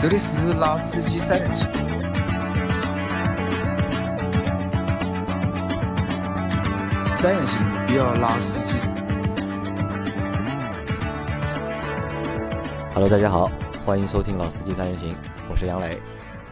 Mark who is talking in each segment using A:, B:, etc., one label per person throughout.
A: 这里是老司机三人行，三人行不要老司机。
B: Hello，大家好，欢迎收听《老司机三人行》，我是杨磊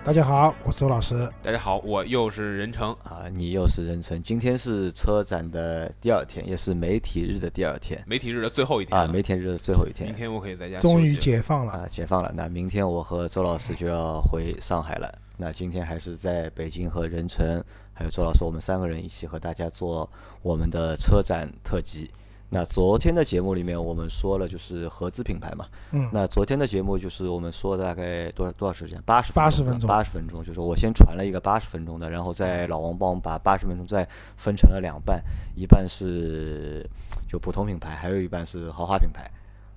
C: 大家好，我是周老师。
D: 大家好，我又是任成。
B: 啊，你又是人称。今天是车展的第二天，也是媒体日的第二天
D: 媒体日的最后一天
B: 啊，媒体日的最后一天
D: 明天我可以在家
C: 终于解放了，
B: 啊，解放了。那明天我和周老师就要回上海了。那今天还是在北京和任成还有周老师，我们三个人一起和大家做我们的车展特辑。那昨天的节目里面，我们说了就是合资品牌嘛，
C: 嗯，
B: 那昨天的节目就是我们说大概多少多少时间？八十
C: 八十分钟
B: 八十分钟，就是我先传了一个八十分钟的，然后在老王帮我们把八十分钟再分成了两半，一半是就普通品牌，还有一半是豪华品牌，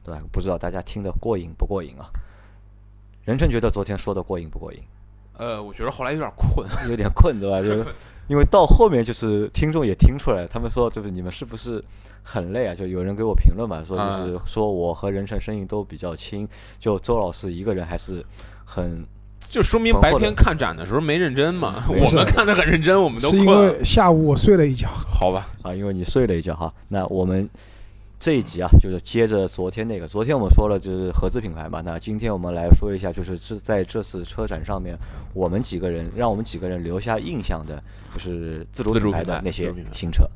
B: 对吧？不知道大家听得过瘾不过瘾啊？任成觉得昨天说的过瘾不过瘾？
D: 呃，我觉得后来有点困，
B: 有点困，对吧？就是 因为到后面就是听众也听出来，他们说就是你们是不是很累啊？就有人给我评论嘛，说就是说我和任晨声音都比较轻，就周老师一个人还是很
D: 就说明白天看展的时候没认真嘛。我们看的很认真，我们都
C: 是因。为下午我睡了一觉。
D: 好吧，
B: 啊，因为你睡了一觉哈。那我们这一集啊，就是接着昨天那个，昨天我们说了就是合资品牌嘛，那今天我们来说一下，就是这在这次车展上面，我们几个人让我们几个人留下印象的，就是自主品牌的那些新车，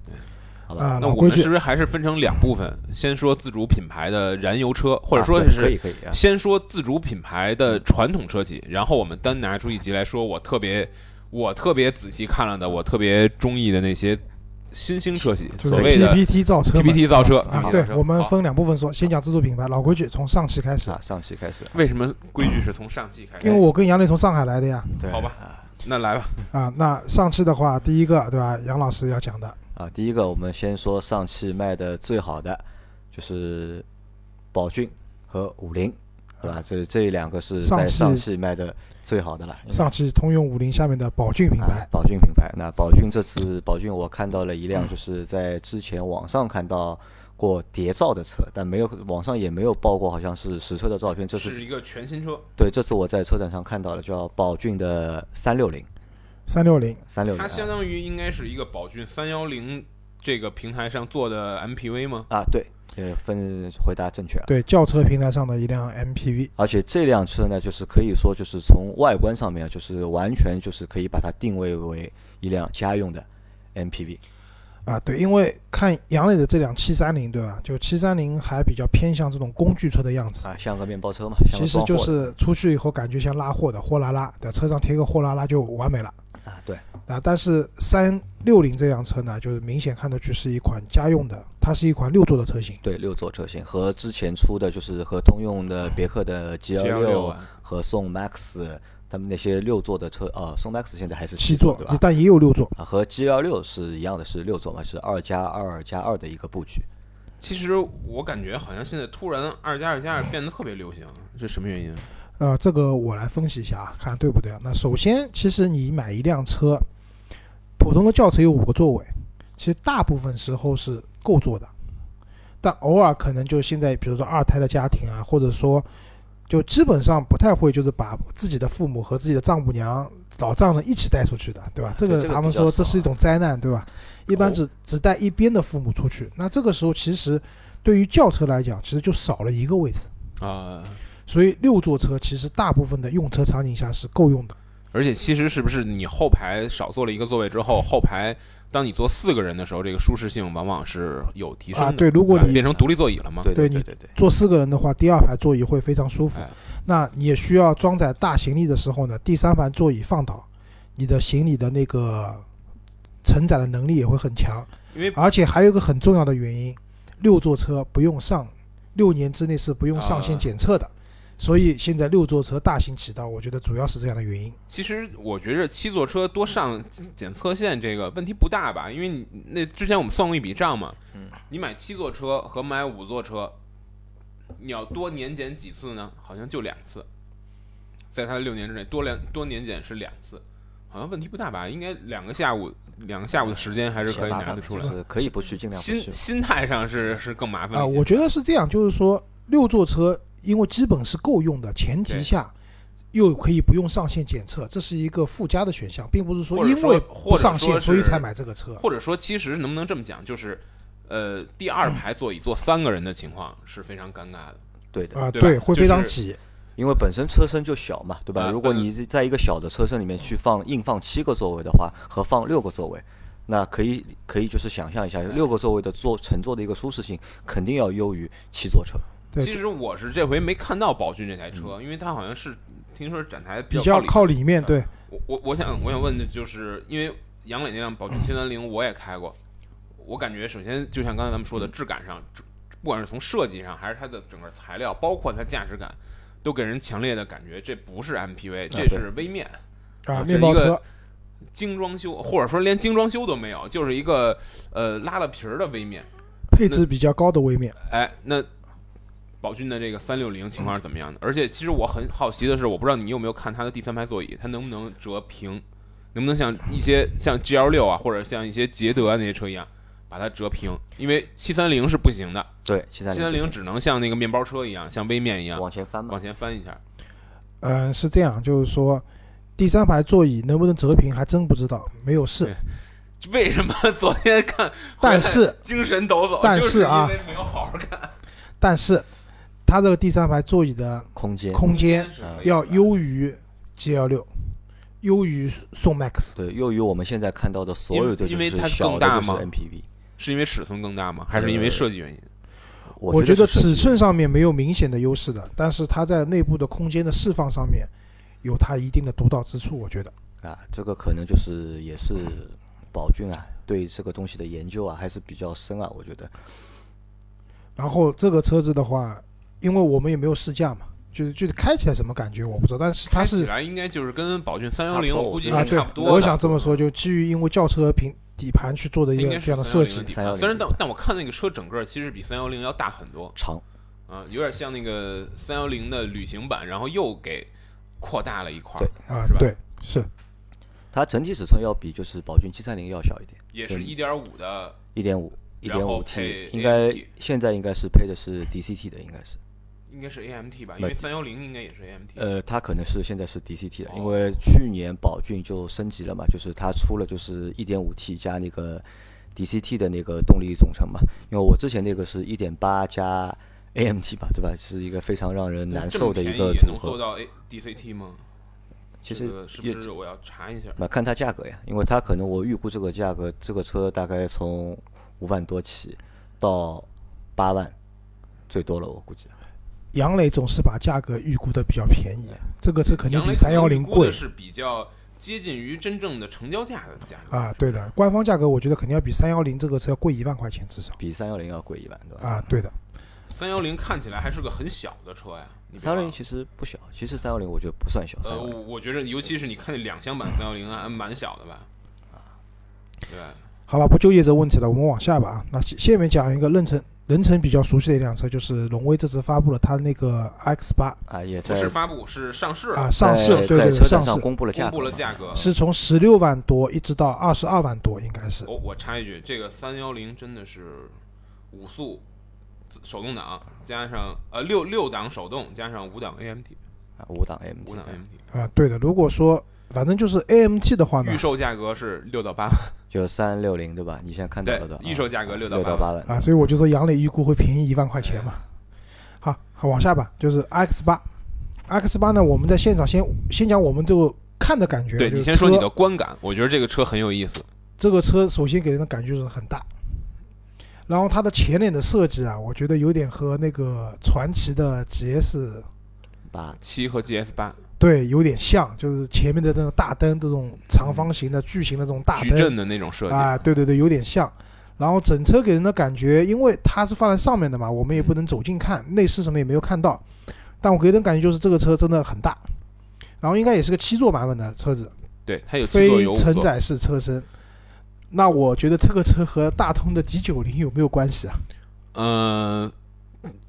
B: 好吧？
C: 啊，
D: 那我们是不是还是分成两部分？先说自主品牌的燃油车，或者说
B: 是可以可以啊，
D: 先说自主品牌的传统车企，然后我们单拿出一集来说，我特别我特别仔细看了的，我特别中意的那些新兴车企，
C: 就是
D: 所谓的
C: PPT 造车
D: PPT 造车
C: 啊对我们分两部分说，先讲自主品牌，老规矩，从上汽开始。
B: 啊，，上汽开始，
D: 为什么规矩是从上汽开始？
C: 因为我跟杨磊从上海来的呀。
B: 对，
D: 好吧
B: 啊。
D: 那来吧，
C: 啊，那上汽的话，第一个对吧？杨老师要讲的，
B: 啊，第一个我们先说上汽卖的最好的就是宝骏和五菱，对吧？这这两个是在
C: 上汽
B: 卖的最好的了。
C: 上汽通用五菱下面的宝骏品
B: 啊
C: 牌，
B: 宝骏品牌。那宝骏这次宝骏我看到了一辆，就是在之前网上看到过谍照的车，但没有网上也没有报过，好像是实车的照片。这次
D: 是一个全新车，
B: 对，这次我在车展上看到了，叫宝骏的三六零，
C: 三六零，
B: 三六零
D: 它相当于应该是一个宝骏三幺零这个平台上做的 MPV 吗？
B: 啊，对，呃，分回答正确啊。
C: 对，轿车平台上的一辆 MPV，
B: 而且这辆车呢，就是可以说就是从外观上面，就是完全就是可以把它定位为一辆家用的 MPV。
C: 啊，对，因为看杨磊的这辆七三零，对吧？就七三零还比较偏向这种工具车的样子，
B: 啊，像个面包车嘛，
C: 其实就是出去以后感觉像拉货的，货拉拉，在，车上贴个货拉拉就完美了。
B: 啊，对，
C: 啊，但是三六零这辆车呢，就是明显看得去是一款家用的，它是一款六座的车型。
B: 对，六座车型和之前出的就是和通用的别克的 G 幺
D: G
B: 六和宋 MAX 他们那些六座的车，啊，宋 MAX 现在还是
C: 七座
B: 座对吧？
C: 但也有六座。
B: 啊，和 G L 六是一样的，是六座嘛，是二加二加二的一个布局。
D: 其实我感觉好像现在突然二加二加二变得特别流行，这什么原因？
C: 呃，这个我来分析一下啊，看对不对啊？那首先，其实你买一辆车，普通的轿车有五个座位，其实大部分时候是够坐的，但偶尔可能就现在，比如说二胎的家庭啊，或者说就基本上不太会就是把自己的父母和自己的丈母娘、老丈人一起带出去的，对吧？这个他们说这是一种灾难，对吧？一般
D: 哦
C: 只只带一边的父母出去，那这个时候其实对于轿车来讲，其实就少了一个位置。
D: 啊、
C: 所以六座车其实大部分的用车场景下是够用的。
D: 而且其实是不是你后排少坐了一个座位之后，后排当你坐四个人的时候，这个舒适性往往是有提升的。
C: 啊对如果你
D: 啊变成独立座椅了嘛，
B: 对
C: 对你
B: 对对对，
C: 坐四个人的话，第二排座椅会非常舒服。
D: 哎
C: 那你也需要装载大行李的时候呢，第三排座椅放倒，你的行李的那个承载的能力也会很强。
D: 因为
C: 而且还有一个很重要的原因，六座车不用上，六年之内是不用上线
D: 啊
C: 检测的。所以现在六座车大行其道，我觉得主要是这样的原因。
D: 其实我觉着七座车多上检测线这个问题不大吧，因为你那之前我们算过一笔账嘛，
B: 嗯
D: 你买七座车和买五座车，你要多年检几次呢？好像就两次，在它的六年之内多两多年检是两次，好像问题不大吧？应该两个下午两个下午的时间还是可以拿得出来
B: 就。是可以不去，尽量。
D: 心心态上是是更麻烦
C: 啊、我觉得是这样，就是说六座车因为基本是够用的前提下，又可以不用上线检测，这是一个附加的选项，并不是说因为
D: 或
C: 上线所以才买这个车。
D: 或者说，其实能不能这么讲，就是呃，第二排座椅坐三个人的情况是非常尴尬的。
B: 对的，
C: 啊，
D: 对，
C: 会非常挤。
B: 因为本身车身就小嘛，对吧？
D: 啊
B: 如果你在一个小的车身里面去放硬放七个座位的话，和放六个座位，那可以可以就是想象一下，六个座位的坐乘坐的一个舒适性肯定要优于七座车。
C: 对，
D: 其实我是这回没看到宝骏这台车，因为它好像是听说展台
C: 比较
D: 较
C: 靠里面，对，
D: 我我我想我想问的就是，因为杨磊那辆宝骏 七三零我也开过，我感觉首先就像刚才咱们说的质感上，不管是从设计上还是它的整个材料，包括它驾驶感，都给人强烈的感觉这不是 MPV，这是微面。
C: 啊，
D: 啊
C: 面包车
D: 精装修，或者说连精装修都没有，就是一个呃拉了皮儿的微面。
C: 配置比较高的微面，
D: 哎，那宝骏的这个三六零情况是怎么样的？而且其实我很好奇的是，我不知道你有没有看它的第三排座椅，它能不能折平，能不能像一些像 GL 六啊，或者像一些捷德啊那些车一样把它折平？因为七三零是不行的，
B: 对，七三
D: 七三零只能像那个面包车一样，像微面一样
B: 往前翻嘛
D: 往，前翻一下。
C: 嗯，是这样，就是说第三排座椅能不能折平还真不知道，没有试。
D: 为什么昨天看
C: 但是
D: 精神抖擞？
C: 但
D: 是
C: 啊
D: 因为没有好好看。
C: 但是它这个第三排座椅的
B: 空间
C: 空间要优于 GL 六，优于宋 MAX。
B: 对，优于我们现在看到的所有的就是
D: 因为它
B: 小的就是
D: 更大吗
B: MPV。
D: 是因为尺寸更大吗？还是因为设计原因？
C: 我觉得尺寸上面没有明显的优势的，但是它在内部的空间的释放上面有它一定的独到之处，我觉得。
B: 啊，这个可能就是也是宝骏啊对这个东西的研究啊还是比较深啊，我觉得。
C: 然后这个车子的话，因为我们也没有试驾嘛，就是就是开起来什么感觉我不知道，但是它
D: 开起来应该就是跟宝骏三幺零，我估计
C: 啊，对
D: 是差不，多。
C: 我想这么说，就基于因为轿车平底盘去做的一
D: 应该是
C: 个这样的设
D: 310
C: 计。
D: 的，底
B: 310
D: 盘。虽然但但我看那个车整个其实比三幺零要大很多。
B: 长，
D: 啊，有点像那个三幺零的旅行版，然后又给扩大了一块
C: 啊
D: 是吧，
C: 对，是。
B: 它整体尺寸要比就是宝骏七三零要小一点，
D: 也是一点五的，
B: 一点五，一点五 T，应该现在应该是配的是 DCT 的，应该是。
D: 应该是 AMT 吧，因为三幺零应该也是 AMT。
B: 呃，它可能是现在是 DCT 的，因
D: 哦
B: 为去年宝骏就升级了嘛，就是它出了就是一点五 T 加那个 DCT 的那个动力总成嘛。因为我之前那个是一点八加 AMT 吧，对吧？是一个非常让人难受的一个组合。
D: 也能做到 A DCT 吗？
B: 其实
D: 这个是不是我要查一下？
B: 那看它价格呀，因为它可能我预估这个价格，这个车大概从五万多起到八万，最多了我估计。
C: 杨磊总是把价格预估的比较便宜，这个车肯定比三幺零贵
D: 估的是比较接近于真正的成交价的价格。
C: 啊，对的，官方价格我觉得肯定要比三幺零这个车要贵一万块钱至少
B: 比三幺零要贵一万，对吧？
C: 啊，对的，
D: 三幺零看起来还是个很小的车呀，
B: 三幺零其实不小，其实三幺零我觉得不算小，三
D: 呃，我我觉得尤其是你看那两厢版三幺零啊，还蛮小的吧？啊对吧？
C: 好吧，不纠结这问题了，我们往下吧啊。那下下面讲一个任晨任晨比较熟悉的一辆车，就是荣威这次发布了它那个 X 八
B: 啊，也
D: 不是发布，是上市。
C: 啊，上市，
B: 在
C: 对对上市。
B: 公布了价
D: 公
B: 格。嘛，
D: 布了价格。
C: 是从十六万多一直到二十二万多，应该是。
D: 我我插一句，这个三幺零真的是五速手动挡加上呃六六档手动加上五档 AMT，
B: 啊五档 AMT
D: 五档 AMT，
C: 啊，对的。如果说反正就是 AMT 的话呢
D: 预，售价格是六到八。万，
B: 就三六零对吧？你现在看到的，
D: 预售价格
B: 啊
D: 六到八。
B: 万
C: 啊，所以我就说杨磊预估会便宜一万块钱嘛。好，好往下吧，就是 X 八，X 八呢，我们在现场先先讲我们这个看的感觉，
D: 对
C: 就是
D: 你先说你的观感，我觉得这个车很有意思。
C: 这个车首先给人的感觉是很大，然后它的前脸的设计啊，我觉得有点和那个传奇的 GS
B: 八。
D: 七和 GS 八
C: 对有点像，就是前面的那种大灯，这种长方形的巨型的这种大灯
D: 矩阵的那种设计
C: 啊，对对对，有点像。然后整车给人的感觉，因为它是放在上面的嘛，我们也不能走近看，内饰什么也没有看到，但我给人的感觉就是这个车真的很大，然后应该也是个七座版本的车子，
D: 对，它有
C: 非。承载式车身。那我觉得这个车和大通的 D 九零有没有关系啊？
D: 嗯、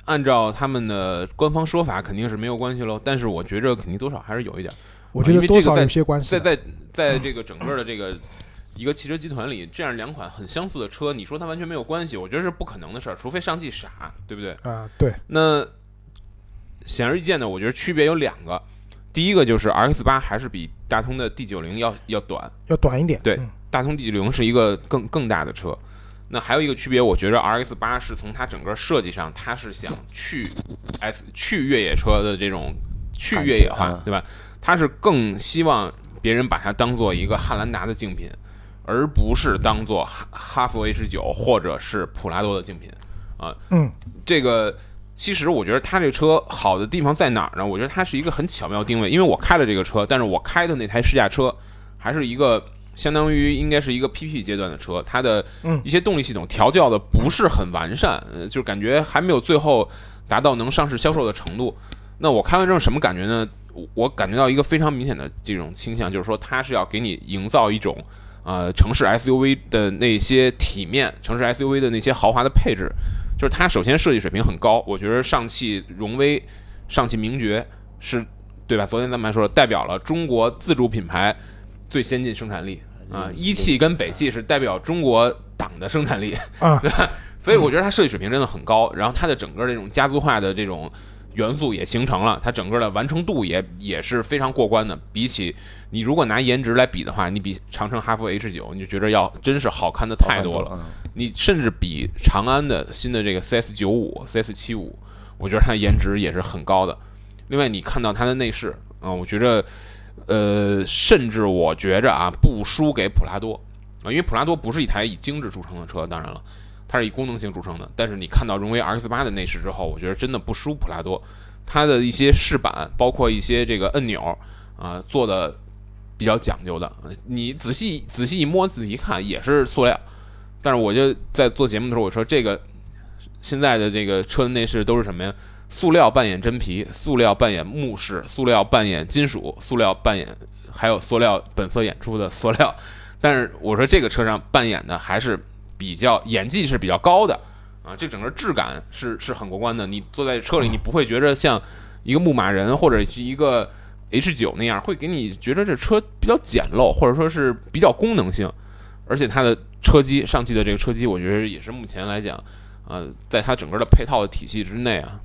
D: 按照他们的官方说法，肯定是没有关系喽。但是我觉着肯定多少还是有一点。
C: 我觉得多少有些关系。
D: 在在在这个整个的这个一个汽车集团里，这样两款很相似的车，你说它完全没有关系，我觉得是不可能的事儿，除非上汽傻，对不对？
C: 啊，对，
D: 那显而易见的，我觉得区别有两个。第一个就是 RX 八还是比大通的 D 九零要要短，
C: 要短一点。
D: 对
C: 嗯
D: 大通 D 九零是一个更更大的车。那还有一个区别，我觉得 RX 八是从它整个设计上，它是想去 S 去越野车的这种去越野化，对吧？它是更希望别人把它当做一个汉兰达的竞品，而不是当做哈哈弗 H 九或者是普拉多的竞品啊。
C: 嗯，
D: 这个其实我觉得它这车好的地方在哪儿呢？我觉得它是一个很巧妙的定位，因为我开了这个车，但是我开的那台试驾车还是一个相当于应该是一个 PP 阶段的车，它的
C: 嗯
D: 一些动力系统调教的不是很完善，呃，就是感觉还没有最后达到能上市销售的程度。那我开完之后什么感觉呢？我我感觉到一个非常明显的这种倾向，就是说它是要给你营造一种呃城市 SUV 的那些体面，城市 SUV 的那些豪华的配置。就是它首先设计水平很高，我觉得上汽荣威、上汽名爵是对吧？昨天咱们还说了，代表了中国自主品牌最先进生产力啊、一汽跟北汽是代表中国党的生产力，
C: 啊，
D: 所以我觉得它设计水平真的很高，然后它的整个这种家族化的这种元素也形成了，它整个的完成度也也是非常过关的。比起你如果拿颜值来比的话，你比长城哈弗 H 九，你就觉得要真是好看的太多了。
B: 嗯
D: 你甚至比长安的新的这个 CS 九五、CS 七五，我觉得它的颜值也是很高的。另外，你看到它的内饰啊、我觉着，呃，甚至我觉着啊，不输给普拉多啊，因为普拉多不是一台以精致著称的车，当然了，它是以功能性著称的。但是你看到荣威 RX 八的内饰之后，我觉得真的不输普拉多。它的一些饰板，包括一些这个按钮啊，做的比较讲究的。你仔细仔细一摸，仔细一看，也是塑料。但是我就在做节目的时候，我说这个现在的这个车的内饰都是什么呀？塑料扮演真皮，塑料扮演木饰，塑料扮演金属，塑料扮演还有塑料本色演出的塑料。但是我说这个车上扮演的还是比较演技是比较高的啊，这整个质感是是很过关的。你坐在车里，你不会觉着像一个牧马人或者是一个 H 九那样，会给你觉得这车比较简陋，或者说是比较功能性。而且它的车机，上汽的这个车机，我觉得也是目前来讲，呃，在它整个的配套的体系之内啊，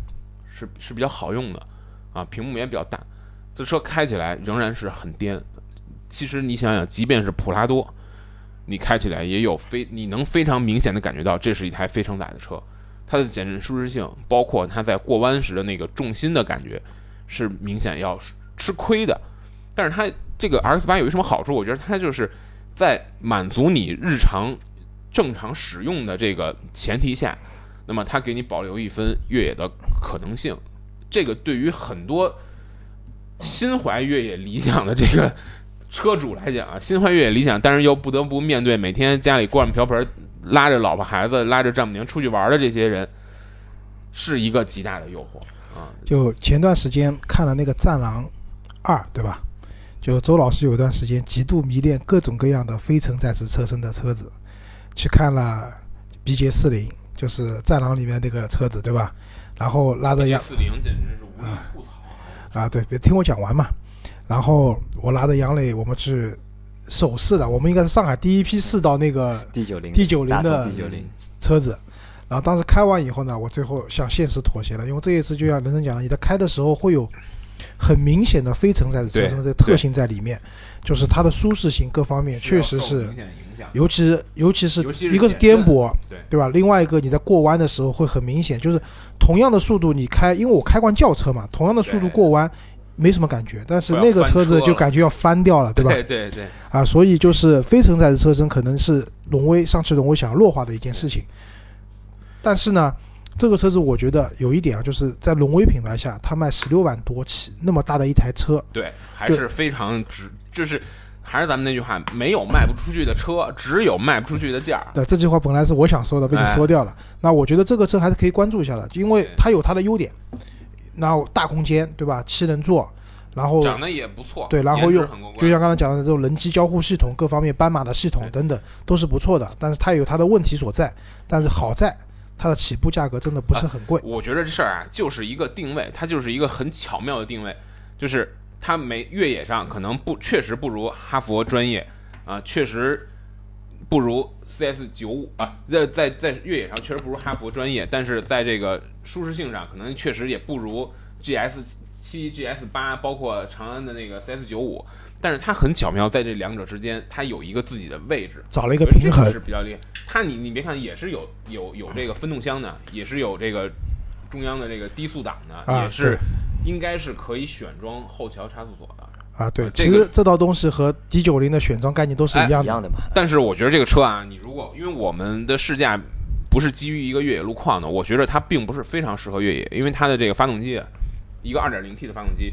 D: 是是比较好用的啊，屏幕也比较大，这车开起来仍然是很颠。其实你想想，即便是普拉多，你开起来也有非你能非常明显的感觉到这是一台非承载的车，它的减震舒适性，包括它在过弯时的那个重心的感觉，是明显要吃亏的。但是它这个 RX 八有一什么好处？我觉得它就是在满足你日常正常使用的这个前提下，那么它给你保留一分越野的可能性。这个对于很多心怀越野理想的这个车主来讲啊，心怀越野理想，但是又不得不面对每天家里锅碗瓢盆，拉着老婆孩子，拉着丈母娘出去玩的这些人，是一个极大的诱惑啊。
C: 就前段时间看了那个《战狼二》，对吧？就周老师有一段时间极度迷恋各种各样的非承载式车身的车子，去看了 BJ 四零，就是《战狼》里面那个车子，对吧？然后拉着杨
D: 四零简直是无力吐槽。
C: 啊，对，别听我讲完嘛。然后我拉着杨磊，我们去首试的，我们应该是上海第一批试到那个
B: D 九零
C: D 九零的车子。然后当时开完以后呢，我最后向现实妥协了，因为这一次就像人生讲的，你在开的时候会有很明显的非承载式车身的特性在里面，就是它的舒适性各方面确实是
D: 明，显影响。
C: 尤其尤其是一个是颠簸，
D: 对
C: 对吧？另外一个你在过弯的时候会很明显，就是同样的速度你开，因为我开惯轿车嘛，同样的速度过弯没什么感觉，但是那个车子就感觉要翻掉了，对吧？
D: 对对对，
C: 啊，所以就是非承载式车身可能是荣威上汽荣威想要弱化的一件事情。但是呢，这个车子我觉得有一点啊，就是在荣威品牌下，它卖十六万多起，那么大的一台车，
D: 对，还
C: 就是
D: 非常值，就是还是咱们那句话，没有卖不出去的车，只有卖不出去的价儿。
C: 对，这句话本来是我想说的，被你
D: 哎
C: 说掉了。那我觉得这个车还是可以关注一下的，因为它有它的优点，那大空间，对吧？七人座，然后
D: 长得也不错，
C: 对然后又就像刚才讲的这种人机交互系统，各方面斑马的系统等等都是不错的，但是它有它的问题所在。但是好在它的起步价格真的不是很贵。
D: 我觉得这事儿啊，就是一个定位，它就是一个很巧妙的定位，就是它没越野上可能不确实不如哈佛专业啊，确实不如 CS 九五啊，在在在越野上确实不如哈佛专业，但是在这个舒适性上，可能确实也不如 GS 七、GS 八，包括长安的那个 CS 九五，但是它很巧妙，在这两者之间，它有一个自己的位置，
C: 找了一个平衡
D: 是比较厉害。它你你别看也是有有有这个分动箱的，也是有这个中央的这个低速档的，
C: 啊
D: 也是应该是可以选装后桥差速锁的。
C: 啊，对，其实这套东西和 D 九零的选装概念都是一样的。
B: 一样的嘛。
D: 但是我觉得这个车啊，你如果因为我们的试驾不是基于一个越野路况的，我觉得它并不是非常适合越野，因为它的这个发动机，一个 2.0T 的发动机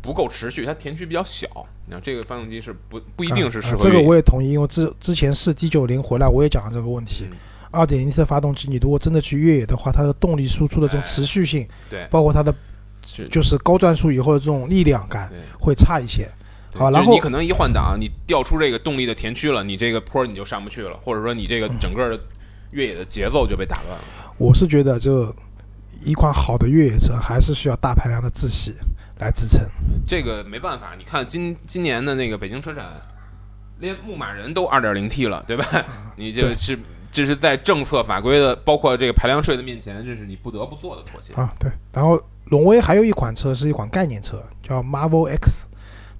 D: 不够持续，它田区比较小。你看这个发动机是不不一定是适合
C: 啊这个。我也同意，因为之之前试 D 九零回来，我也讲了这个问题
D: 嗯。
C: 二点零 T 的发动机，你如果真的去越野的话，它的动力输出的这种
D: 哎
C: 持续性，
D: 对
C: 包括它的
D: 是
C: 就是高转速以后的这种力量感
D: 对
C: 会差一些。好然后
D: 你可能一换挡，你调出这个动力的田区了，你这个坡你就上不去了，或者说你这个整个的越野的节奏就被打乱了。
C: 我是觉得，就一款好的越野车还是需要大排量的自吸来支撑。
D: 这个没办法，你看今今年的那个北京车展，连牧马人都 2.0T 了，对吧？你
C: 就
D: 是这是在政策法规的，包括这个排量税的面前，这是你不得不做的妥协。
C: 啊，对。然后荣威还有一款车是一款概念车，叫 Marvel X，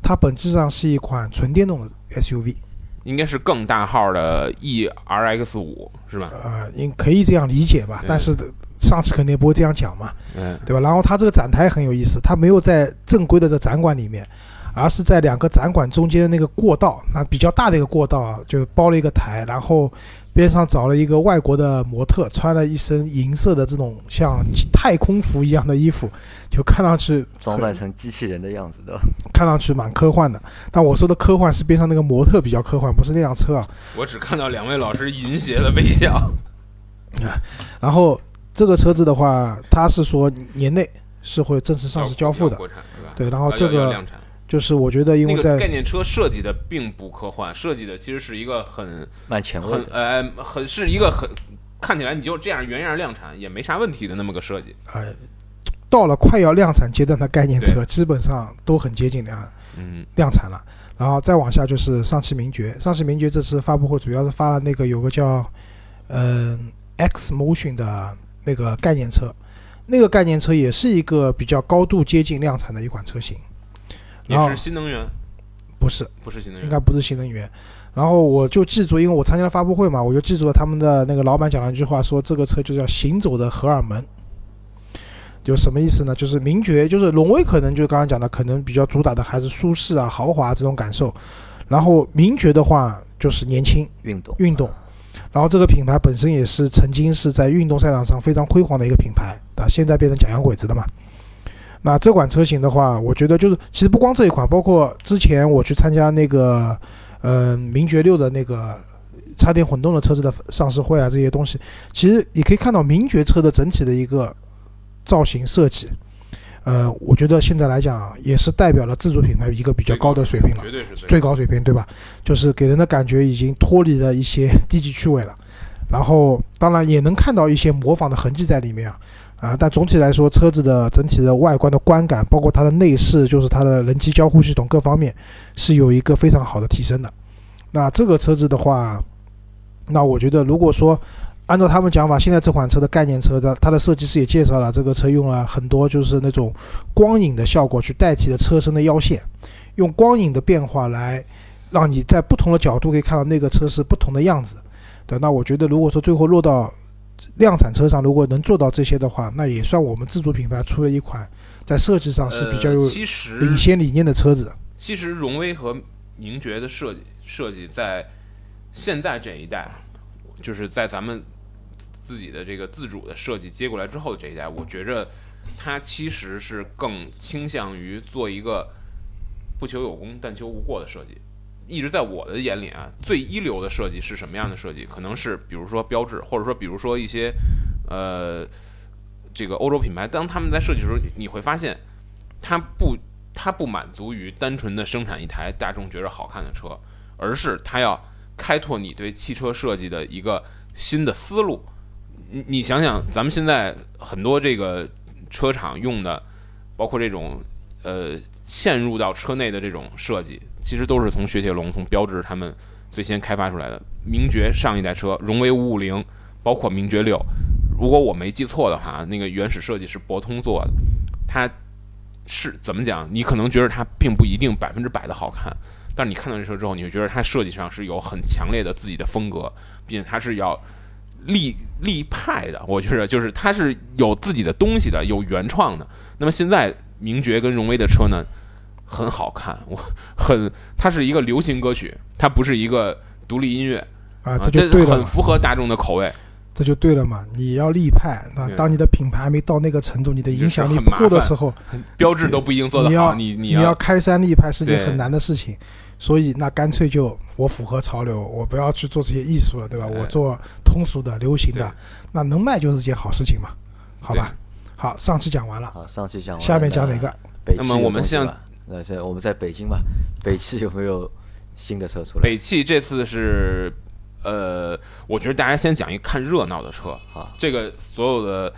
C: 它本质上是一款纯电动的 SUV，
D: 应该是更大号的 ERX 五是吧？
C: 呃，应可以这样理解吧。但是上次肯定不会这样讲嘛，
D: 嗯，
C: 对吧？然后它这个展台很有意思，它没有在正规的这展馆里面，而是在两个展馆中间的那个过道，那比较大的一个过道啊，就包了一个台，然后边上找了一个外国的模特，穿了一身银色的这种像太空服一样的衣服，就看上去
B: 装扮成机器人的样子的，
C: 看上去蛮科幻的。但我说的科幻是边上那个模特比较科幻，不是那辆车啊。
D: 我只看到两位老师淫邪的微笑。
C: 然后这个车子的话，它是说年内是会正式上市交付的。
D: 国产是吧？
C: 对，然后这个。就是我觉得，因
D: 那个
C: 为在
D: 概念车设计的并不科幻，设计的其实是一个很
B: 蛮前卫
D: 很。呃很是一个很看起来你就这样原样量产也没啥问题的那么个设计。
C: 呃，到了快要量产阶段的概念车，基本上都很接近量
D: 嗯，
C: 量产了。然后再往下就是上汽名爵，上汽名爵这次发布会主要是发了那个有个叫嗯、X Motion 的那个概念车，那个概念车也是一个比较高度接近量产的一款车型。
D: 也是新能源，
C: 不是，
D: 不是新能源。
C: 应该不是新能源。然后我就记住，因为我参加了发布会嘛，我就记住了他们的那个老板讲了一句话，说这个车就叫行走的荷尔蒙。就什么意思呢？就是名爵，就是荣威，可能就刚刚讲的，可能比较主打的还是舒适啊、豪华这种感受。然后名爵的话，就是年轻、
B: 运动，
C: 运动。然后这个品牌本身也是曾经是在运动赛场上非常辉煌的一个品牌啊，现在变成假洋鬼子了嘛。那这款车型的话，我觉得就是其实不光这一款，包括之前我去参加那个呃名爵六的那个插电混动的车子的上市会啊，这些东西，其实你可以看到名爵车的整体的一个造型设计，呃，我觉得现在来讲也是代表了自主品牌一个比较高的水平了。
D: 绝对是
C: 最高水平，对吧？就是给人的感觉已经脱离了一些 低级趣味了，然后当然也能看到一些模仿的痕迹在里面啊，啊，但总体来说，车子的整体的外观的观感，包括它的内饰，就是它的人机交互系统各方面是有一个非常好的提升的。那这个车子的话，那我觉得如果说按照他们讲法，现在这款车的概念车的，它的设计师也介绍了，这个车用了很多就是那种光影的效果去代替了车身的腰线，用光影的变化来让你在不同的角度可以看到那个车是不同的样子。对，那我觉得如果说最后落到量产车上，如果能做到这些的话，那也算我们自主品牌出了一款在设计上是比较有领先理念的车子。
D: 其实荣威和名爵的设计设计在现在这一代，就是在咱们自己的这个自主的设计接过来之后这一代，我觉着它其实是更倾向于做一个不求有功但求无过的设计。一直在我的眼里啊，最一流的设计是什么样的设计？可能是比如说标志，或者说比如说一些呃这个欧洲品牌，当他们在设计的时候，你会发现它不它不满足于单纯的生产一台大众觉着好看的车，而是它要开拓你对汽车设计的一个新的思路。你你想想，咱们现在很多这个车厂用的，包括这种呃嵌入到车内的这种设计，其实都是从雪铁龙、从标致他们最先开发出来的。名爵上一代车，荣威五五零，包括名爵六，如果我没记错的话，那个原始设计是博通做的。它是怎么讲？你可能觉得它并不一定百分之百的好看，但是你看到这车之后，你会觉得它设计上是有很强烈的自己的风格，并且它是要立立派的。我觉得就是它是有自己的东西的，有原创的。那么现在名爵跟荣威的车呢，很好看，我很它是一个流行歌曲，它不是一个独立音乐
C: 啊，
D: 啊，
C: 这就对了，
D: 很符合大众的口味。
C: 这就对了嘛。你要立派，那当你的品牌还没到那个程度，你的影响力不够的时候，
D: 标志都不一定做得好，
C: 你要
D: 你你
C: 你要开山立派是件很难的事情。所以那干脆就我符合潮流，我不要去做这些艺术了，对吧？
D: 哎
C: 我做通俗的、流行的，那能卖就是件好事情嘛，好吧？好，上期讲完了，
B: 好，上期讲完了，
C: 下面讲哪个？
D: 那么我们像
B: 那现在我们在北京吧，北汽有没有新的车出来？
D: 北汽这次是，呃，我觉得大家先讲一看热闹的车。
B: 啊，
D: 这个所有的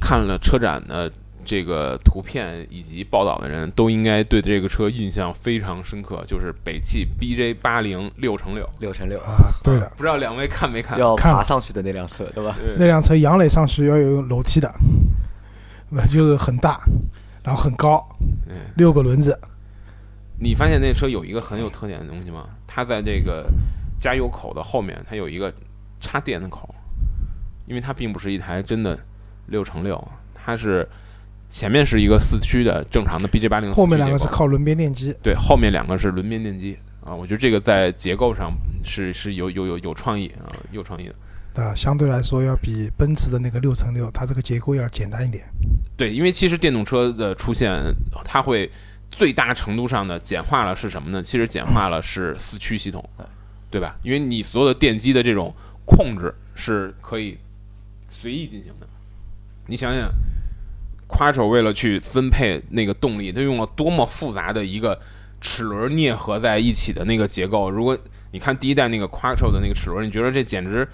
D: 看了车展的这个图片以及报道的人都应该对这个车印象非常深刻，就是北汽 BJ 八零六乘六。
B: 六乘六，
C: 啊，对的，
D: 不知道两位看没看？
B: 要
C: 看
B: 爬上去的那辆车，对吧？
C: 那辆车杨磊上去要有楼梯的，那就是很大，然后很高，
D: 嗯，
C: 六个轮子，
D: 你发现那车有一个很有特点的东西吗？它在这个加油口的后面，它有一个插电的口，因为它并不是一台真的六乘六，它是前面是一个四驱的正常的 BJ 八零，
C: 后面两个是靠轮边电机，
D: 对，后面两个是轮边电机。啊，我觉得这个在结构上是是有有有有创意啊，有创意的。
C: 啊，相对来说要比奔驰的那个六乘六，它这个结构要简单一点。
D: 对，因为其实电动车的出现，它会最大程度上的简化了是什么呢？其实简化了是四驱系统，对吧？因为你所有的电机的这种控制是可以随意进行的。你想想，Quattro 为了去分配那个动力，它用了多么复杂的一个齿轮啮合在一起的那个结构。如果你看第一代那个 Quattro 的那个齿轮，你觉得这简直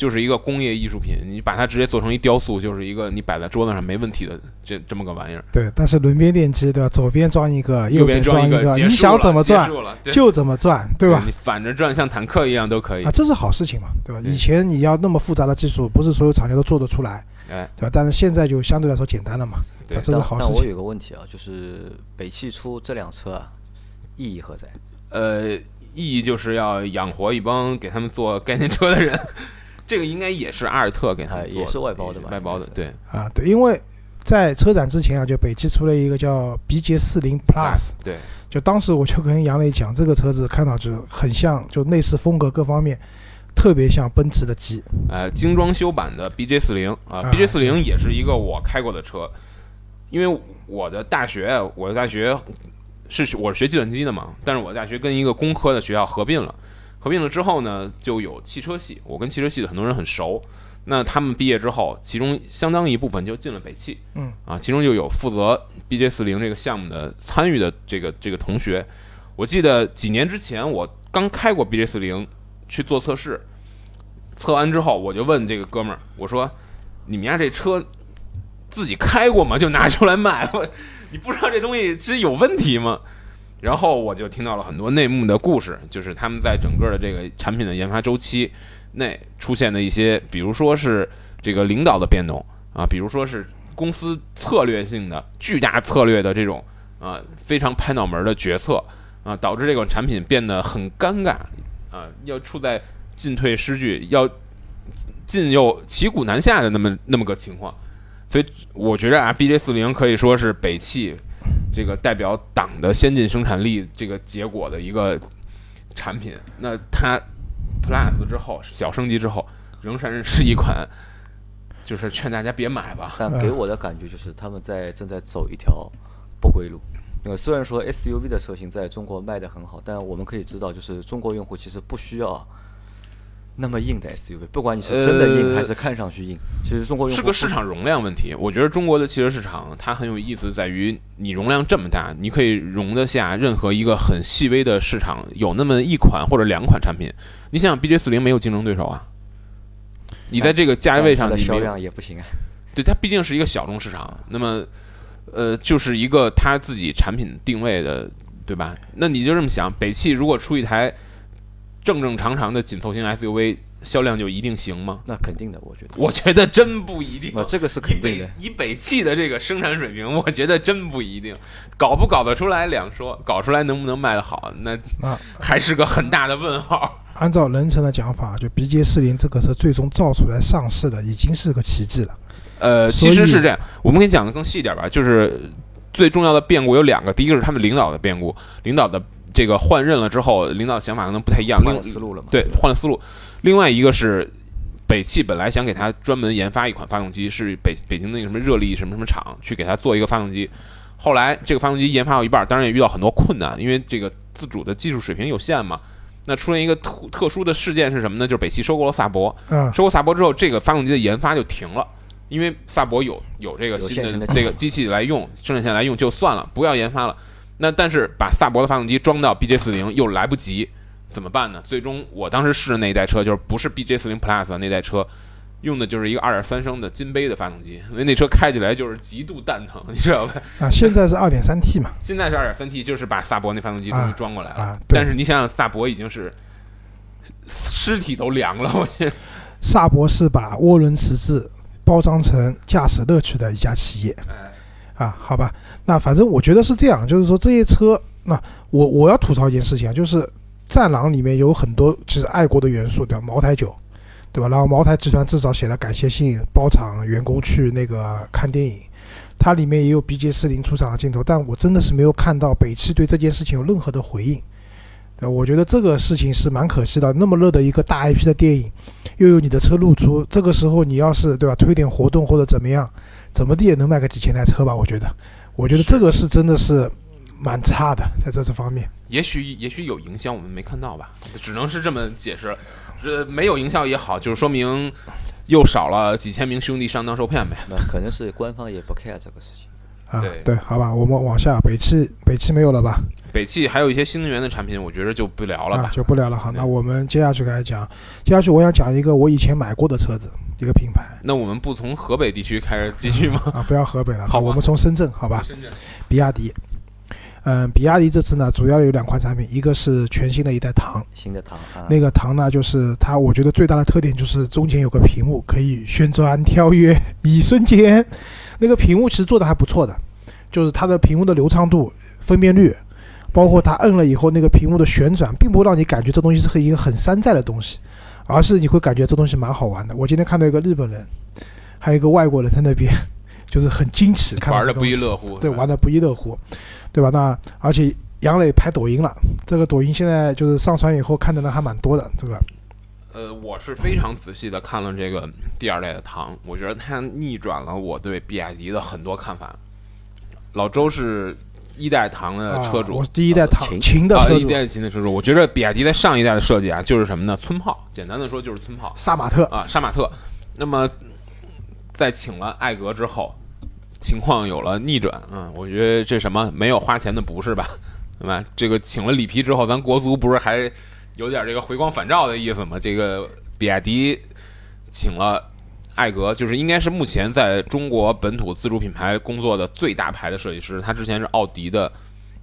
D: 就是一个工业艺术品，你把它直接做成一雕塑，就是一个你摆在桌子上没问题的这这么个玩意儿。
C: 对，但是轮边电机对吧？左边装一个，
D: 右
C: 边装一
D: 装个，
C: 你想怎么转就怎么转，对吧
D: 你？反着转像坦克一样都可以
C: 啊，。这是好事情嘛，对吧？
D: 对
C: 以前你要那么复杂的技术，不是所有厂家都做得出来，
D: 哎，
C: 对吧？但是现在就相对来说简单了嘛，
D: 对
C: 啊这是好事情。
B: 我有个问题啊，就是北汽出这辆车啊，意义何在？
D: 呃，意义就是要养活一帮给他们做概念车的人。这个应该也是阿尔特给他们做的，
B: 哎也是外包的吧
D: 外包的，对。
C: 啊，对，因为在车展之前啊，就北汽出了一个叫 BJ 四零 Plus，
D: 对，
C: 就当时我就跟杨磊讲，这个车子看到就很像，就内饰风格各方面特别像奔驰的 G。
D: 呃，精装修版的 BJ 四零啊
C: 啊
D: ，BJ 四零也是一个我开过的车，因为我的大学，我的大学是学我是学计算机的嘛，但是我大学跟一个工科的学校合并了，合并了之后呢，就有汽车系，我跟汽车系的很多人很熟。那他们毕业之后，其中相当一部分就进了北汽，
C: 嗯
D: 啊，其中就有负责 BJ 四零这个项目的参与的这个这个同学。我记得几年之前我刚开过 BJ 四零去做测试，测完之后我就问这个哥们儿，我说：“你们家这车自己开过吗？就拿出来卖？我你不知道这东西是有问题吗？”然后我就听到了很多内幕的故事，就是他们在整个的这个产品的研发周期内出现的一些，比如说是这个领导的变动啊，比如说是公司策略性的巨大策略的这种啊非常拍脑门的决策啊，导致这款产品变得很尴尬啊，要处在进退失据，要进又骑虎难下的那么那么个情况。所以我觉着啊，BJ 四零可以说是北汽这个代表党的先进生产力这个结果的一个产品。那它 Plus 之后小升级之后，仍然是一款，就是劝大家别买吧。
B: 但给我的感觉就是他们在正在走一条不归路。呃，虽然说 SUV 的车型在中国卖的很好，但我们可以知道，就是中国用户其实不需要那么硬的 SUV，不管你是真的硬
D: 呃
B: 还是看上去硬，其实中国用户
D: 是个市场容量问题。我觉得中国的汽车市场它很有意思，在于你容量这么大，你可以容得下任何一个很细微的市场有那么一款或者两款产品。你想想，BJ 四零没有竞争对手啊，你在这个价位
B: 上的销量也不行啊。
D: 对，它毕竟是一个小众市场，那么，呃，就是一个它自己产品定位的，对吧？那你就这么想，北汽如果出一台正正常常的紧凑型 SUV，销量就一定行吗？
B: 那肯定的，我觉得。
D: 我觉得真不一定。
B: 那这个是肯定的。
D: 以北汽的这个生产水平，我觉得真不一定，搞不搞得出来两说，搞出来能不能卖得好，那
C: 那，
D: 还是个很大的问号。
C: 按照人成的讲法，就 BJ 四零这个车最终造出来上市的，已经是个奇迹了。
D: 呃，其实是这样，我们给你讲的更细一点吧，就是最重要的变故有两个，第一个是他们领导的变故，领导的这个换任了之后，领导想法可能不太一样，
B: 换
D: 另
B: 了思路了嘛？
D: 对，换了思路。另外一个是北汽本来想给他专门研发一款发动机，是北北京那个什么热力什么什么厂去给他做一个发动机。后来这个发动机研发到一半，当然也遇到很多困难，因为这个自主的技术水平有限嘛。那出现一个特特殊的事件是什么呢？就是北汽收购了萨博，
C: 嗯，
D: 收购萨博之后，这个发动机的研发就停了，因为萨博有有这个新
B: 的
D: 这个机器来用，生产线来用就算了，不要研发了。那但是把萨博的发动机装到 BJ 四零又来不及，怎么办呢？最终我当时试的那一代车就是不是 BJ 四零 Plus 的那代车，用的就是一个二点三升的金杯的发动机，因为那车开起来就是极度蛋疼，你知道吧？
C: 啊，现在是二点三 T 嘛，
D: 现在是二点三 T，就是把萨博那发动机终于装过来了。
C: 啊，对
D: 但是你想想，萨博已经是尸体都凉了，我觉得。
C: 萨博是把涡轮迟滞包装成驾驶乐趣的一家企业
D: 哎，
C: 啊，好吧？那反正我觉得是这样，就是说这些车，那我我要吐槽一件事情啊，就是战狼里面有很多其实爱国的元素，对吧？茅台酒，对吧？然后茅台集团至少写了感谢信，包场员工去那个看电影。它里面也有 BJ 四零出场的镜头，但我真的是没有看到北汽对这件事情有任何的回应。对，我觉得这个事情是蛮可惜的。那么热的一个大 IP 的电影，又有你的车露出，这个时候你要是对吧，推点活动或者怎么样，怎么地也能卖个几千台车吧？我觉得，我觉得这个是真的是蛮差的，在这这方面。
D: 也许也许有影响，我们没看到吧，只能是这么解释。这没有营销也好，就是说明又少了几千名兄弟上当受骗呗。
B: 那可能是官方也不 care 这个事情。
C: 啊，
D: 对
C: 好吧，我们往下，北汽北汽没有了吧？
D: 北汽还有一些新能源的产品，我觉得就不聊了
C: 啊
D: 吧，。
C: 就不聊了。好，那我们接下去开始讲，接下去我想讲一个我以前买过的车子，一个品牌
D: 那我们不从河北地区开始继续吗？
C: 啊，不要河北了，
D: 好
C: 我们从深圳，好吧？
D: 深圳
C: 比亚迪，嗯，比亚迪这次呢，主要有两款产品，一个是全新的一代唐，
B: 新的唐啊，
C: 那个唐呢，就是它，我觉得最大的特点就是中间有个屏幕可以旋转跳跃，一瞬间，那个屏幕其实做的还不错的，就是它的屏幕的流畅度、分辨率，包括它摁了以后那个屏幕的旋转，并不会让你感觉这东西是一个很山寨的东西，而是你会感觉这东西蛮好玩的。我今天看到一个日本人，还有一个外国人在那边，就是很矜持，看
D: 玩的不亦乐乎，
C: 对，玩的不亦乐乎，对吧？那而且杨磊拍抖音了，这个抖音现在就是上传以后看的人还蛮多的。这个
D: 呃，我是非常仔细的看了这个第二代的唐，我觉得它逆转了我对比亚迪的很多看法。老周是一代唐的
C: 啊，
D: 车主，
C: 我是第一代唐
B: 秦
C: 的车主，一
D: 代秦的车主，我觉得比亚迪在上一代的设计啊，就是什么呢？村炮，简单的说就是村炮
C: 杀马特
D: 啊，杀马特。那么在请了艾格之后，情况有了逆转，嗯，我觉得这什么没有花钱的不是吧？对吧？这个请了里皮之后，咱国足不是还有点这个回光返照的意思吗？这个比亚迪请了。艾格就是应该是目前在中国本土自主品牌工作的最大牌的设计师，他之前是奥迪的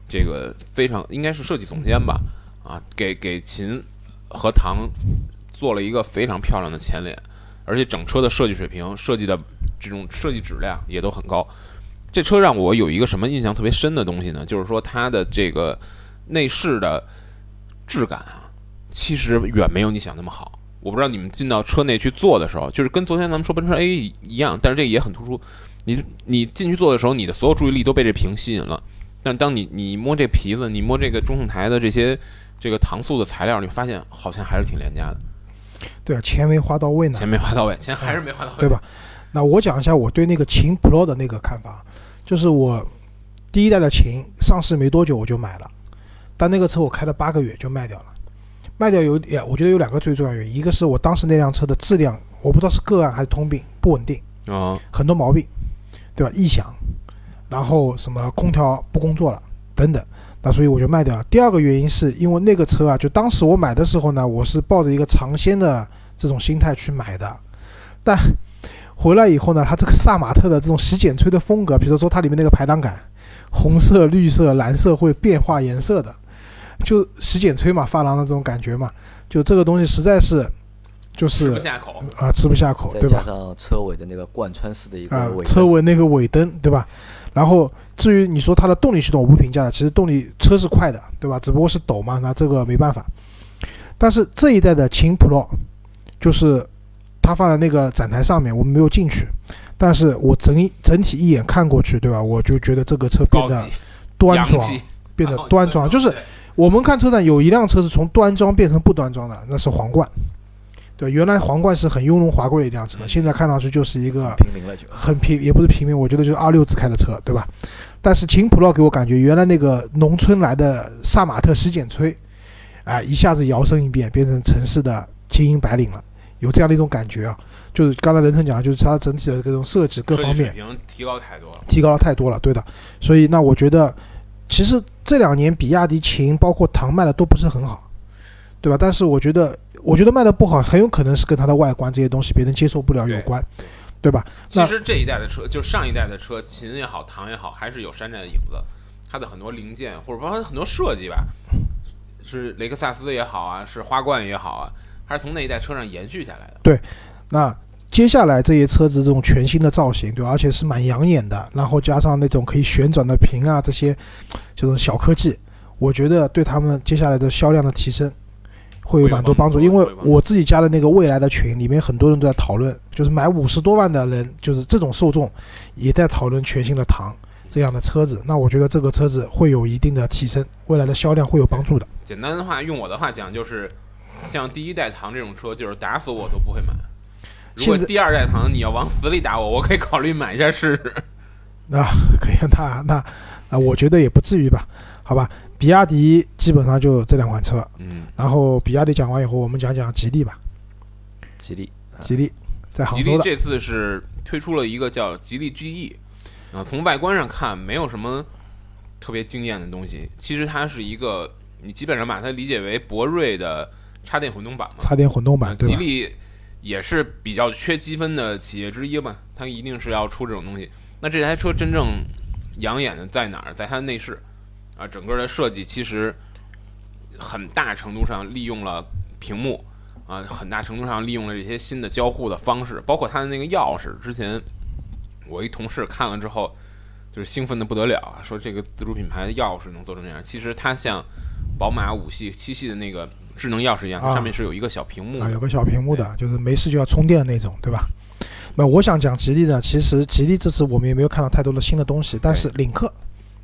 D: 这个非常应该是设计总监吧，啊，给给秦和唐做了一个非常漂亮的前脸，而且整车的设计水平、设计的这种设计质量也都很高。这车让我有一个什么印象特别深的东西呢？就是说它的这个内饰的质感啊，其实远没有你想那么好。我不知道你们进到车内去坐的时候，就是跟昨天咱们说奔驰 A 一样，但是这个也很突出。你你进去坐的时候，你的所有注意力都被这屏吸引了。但当你你摸这皮子，你摸这个中控台的这些这个搪塑的材料，你发现好像还是挺廉价的，
C: 对啊，钱没花到位呢
D: 钱，没花到位，钱还是没花到位，
C: 对？吧？那我讲一下我对那个秦 Pro 的那个看法，就是我第一代的秦上市没多久我就买了，但那个车我开了八个月就卖掉了。卖掉有呀，我觉得有两个最重要原因，一个是我当时那辆车的质量，我不知道是个案还是通病，不稳定，
D: 啊、
C: 很多毛病，对吧？异响，然后什么空调不工作了等等，那所以我就卖掉了。第二个原因是因为那个车啊，就当时我买的时候呢，我是抱着一个尝鲜的这种心态去买的，但回来以后呢，它这个萨马特的这种洗剪吹的风格，比如说它里面那个排挡杆，红色、绿色、蓝色会变化颜色的，就洗剪吹嘛，发廊的这种感觉嘛，就这个东西实在是就是
D: 吃不下口。
C: 啊吃不下口，
B: 再加
C: 对吧？
B: 上车尾的那个贯穿式的一个
C: 啊
B: 尾，
C: 车尾那个尾灯，对吧？然后至于你说它的动力系统，我不评价的，其实动力车是快的，对吧？只不过是抖嘛，那这个没办法。但是这一代的秦 Pro，就是它放在那个展台上面，我们没有进去，但是我整整体一眼看过去，对吧？我就觉得这个车变得、端庄，变得端庄，就是我们看车展有一辆车是从端庄变成不端庄的，那是皇冠。对，原来皇冠是很雍容华贵的一辆车，现在看上去就是一个
B: 平民了就。
C: 很平，也不是平民，我觉得就是二六子开的车，对吧？但是秦普 r 给我感觉，原来那个农村来的杀马特洗剪吹，啊、一下子摇身一变，变成城市的精英白领了，有这样的一种感觉啊。就是刚才任成讲的，就是它整体的各种设计各方面
D: 提高太多了。
C: 提高了太多了，对的。所以那我觉得，其实这两年比亚迪秦包括唐卖的都不是很好，对吧？但是我觉得，我觉得卖的不好，很有可能是跟它的外观这些东西别人接受不了有关，对吧？
D: 其实这一代的车，就上一代的车，秦也好，唐也好，还是有山寨的影子。它的很多零件，或者包括很多设计吧，是雷克萨斯也好啊，是花冠也好啊，还是从那一代车上延续下来的。
C: 对那接下来这些车子这种全新的造型，对吧，而且是蛮养眼的，然后加上那种可以旋转的屏啊，这些这种小科技，我觉得对他们接下来的销量的提升会有蛮多帮助。因为我自己加的那个未来的群里面，很多人都在讨论，就是买五十多万的人，就是这种受众也在讨论全新的唐这样的车子。那我觉得这个车子会有一定的提升，未来的销量会有帮助的。
D: 简单的话，用我的话讲，就是像第一代唐这种车，就是打死我都不会买。如果第二代唐你要往死里打我，我可以考虑买一下试试。
C: 啊，可以，那那那我觉得也不至于吧，好吧。比亚迪基本上就这两款车，
D: 嗯，
C: 然后比亚迪讲完以后，我们讲讲吉利吧。
B: 吉利，
C: 吉利在杭州的，
D: 利这次是推出了一个叫吉利 GE，啊，从外观上看没有什么特别惊艳的东西。其实它是一个，你基本上把它理解为博瑞的插电混动版嘛。
C: 插电混动版，对吧？
D: 吉利也是比较缺积分的企业之一吧，它一定是要出这种东西。那这台车真正养眼的在哪儿？在它的内饰啊，整个的设计其实很大程度上利用了屏幕啊，很大程度上利用了这些新的交互的方式，包括它的那个钥匙。之前我一同事看了之后，就是兴奋的不得了，说这个自主品牌的钥匙能做成这样。其实它像宝马五系、七系的那个智能钥匙一样，它
C: 啊
D: 上面是有一个小屏幕
C: 啊，有个小屏幕的，就是没事就要充电的那种，对吧？那我想讲吉利的，其实吉利这次我们也没有看到太多的新的东西，但是领克，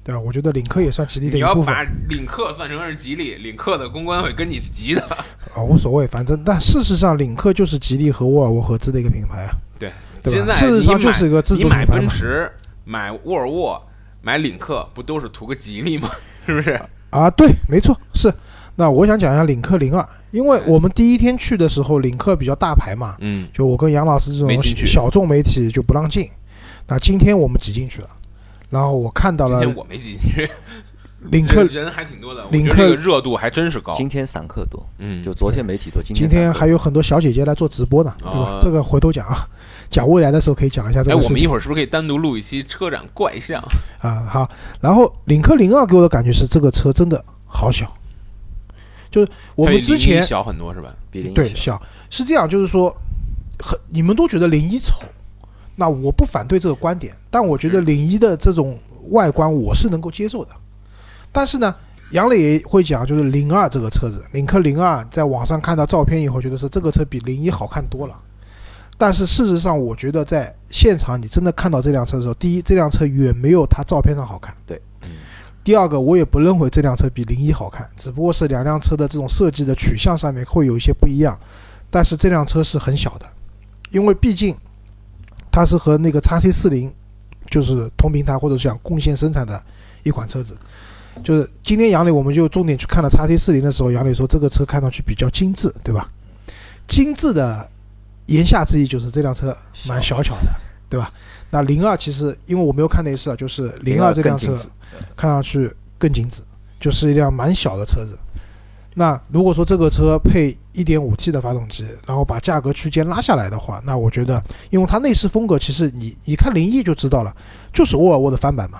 C: 对吧？我觉得领克也算吉利的一部分你要
D: 把领克算成是吉利，领克的公关会跟你急的。
C: 啊，无所谓，反正但事实上，领克就是吉利和沃尔沃合资的一个品牌啊，
D: 对，
C: 对？
D: 现在
C: 事实上就是一个自主品牌嘛。
D: 奔驰、买沃尔沃、买领克，不都是图个吉利吗？是不是？
C: 啊，对，没错，是。那我想讲一下领克零二，因为我们第一天去的时候，领克比较大牌嘛，
D: 嗯，
C: 就我跟杨老师这种小众媒体就不让进。那今天我们挤进去了，然后我看到了
D: 今天我没挤进去，
C: 领克
D: 人 人还挺多的，
C: 领克
D: 热度还真是高。
B: 今天散客多，
D: 嗯，
B: 就昨天媒体多，今
C: 天
B: 今天
C: 还有很多小姐姐来做直播呢，对吧
D: 哦？
C: 这个回头讲啊，讲未来的时候可以讲一下这
D: 哎，
C: 个事情
D: 我们一会儿是不是可以单独录一期车展怪象？
C: 啊。好，然后领克零二给我的感觉是这个车真的好小，就是我
D: 它比01
C: 们之前
D: 小很多是吧？
B: 比零
C: 对
B: 小，
C: 是这样，就是说，很你们都觉得零一丑，那我不反对这个观点，但我觉得零一的这种外观我是能够接受的。但是呢，杨磊会讲，就是零二这个车子，领克零二，在网上看到照片以后，觉得说这个车比零一好看多了。但是事实上，我觉得在现场你真的看到这辆车的时候，第一，这辆车远没有它照片上好看。
B: 对，嗯
C: 第二个，我也不认为这辆车比零一好看，只不过是两辆车的这种设计的取向上面会有一些不一样。但是这辆车是很小的，因为毕竟它是和那个 x C 四零就是同平台或者是讲共线生产的一款车子。就是今天杨磊我们就重点去看了 x C 四零的时候，杨磊说这个车看上去比较精致，对吧？精致的言下之意就是这辆车蛮小巧的，对吧？那零二其实因为我没有看内饰啊，就是零二这辆车看上去更精致，就是一辆蛮小的车子。那如果说这个车配 1.5T 的发动机，然后把价格区间拉下来的话，那我觉得，因为它内饰风格，其实你你看零一就知道了，就是沃尔沃的翻版嘛，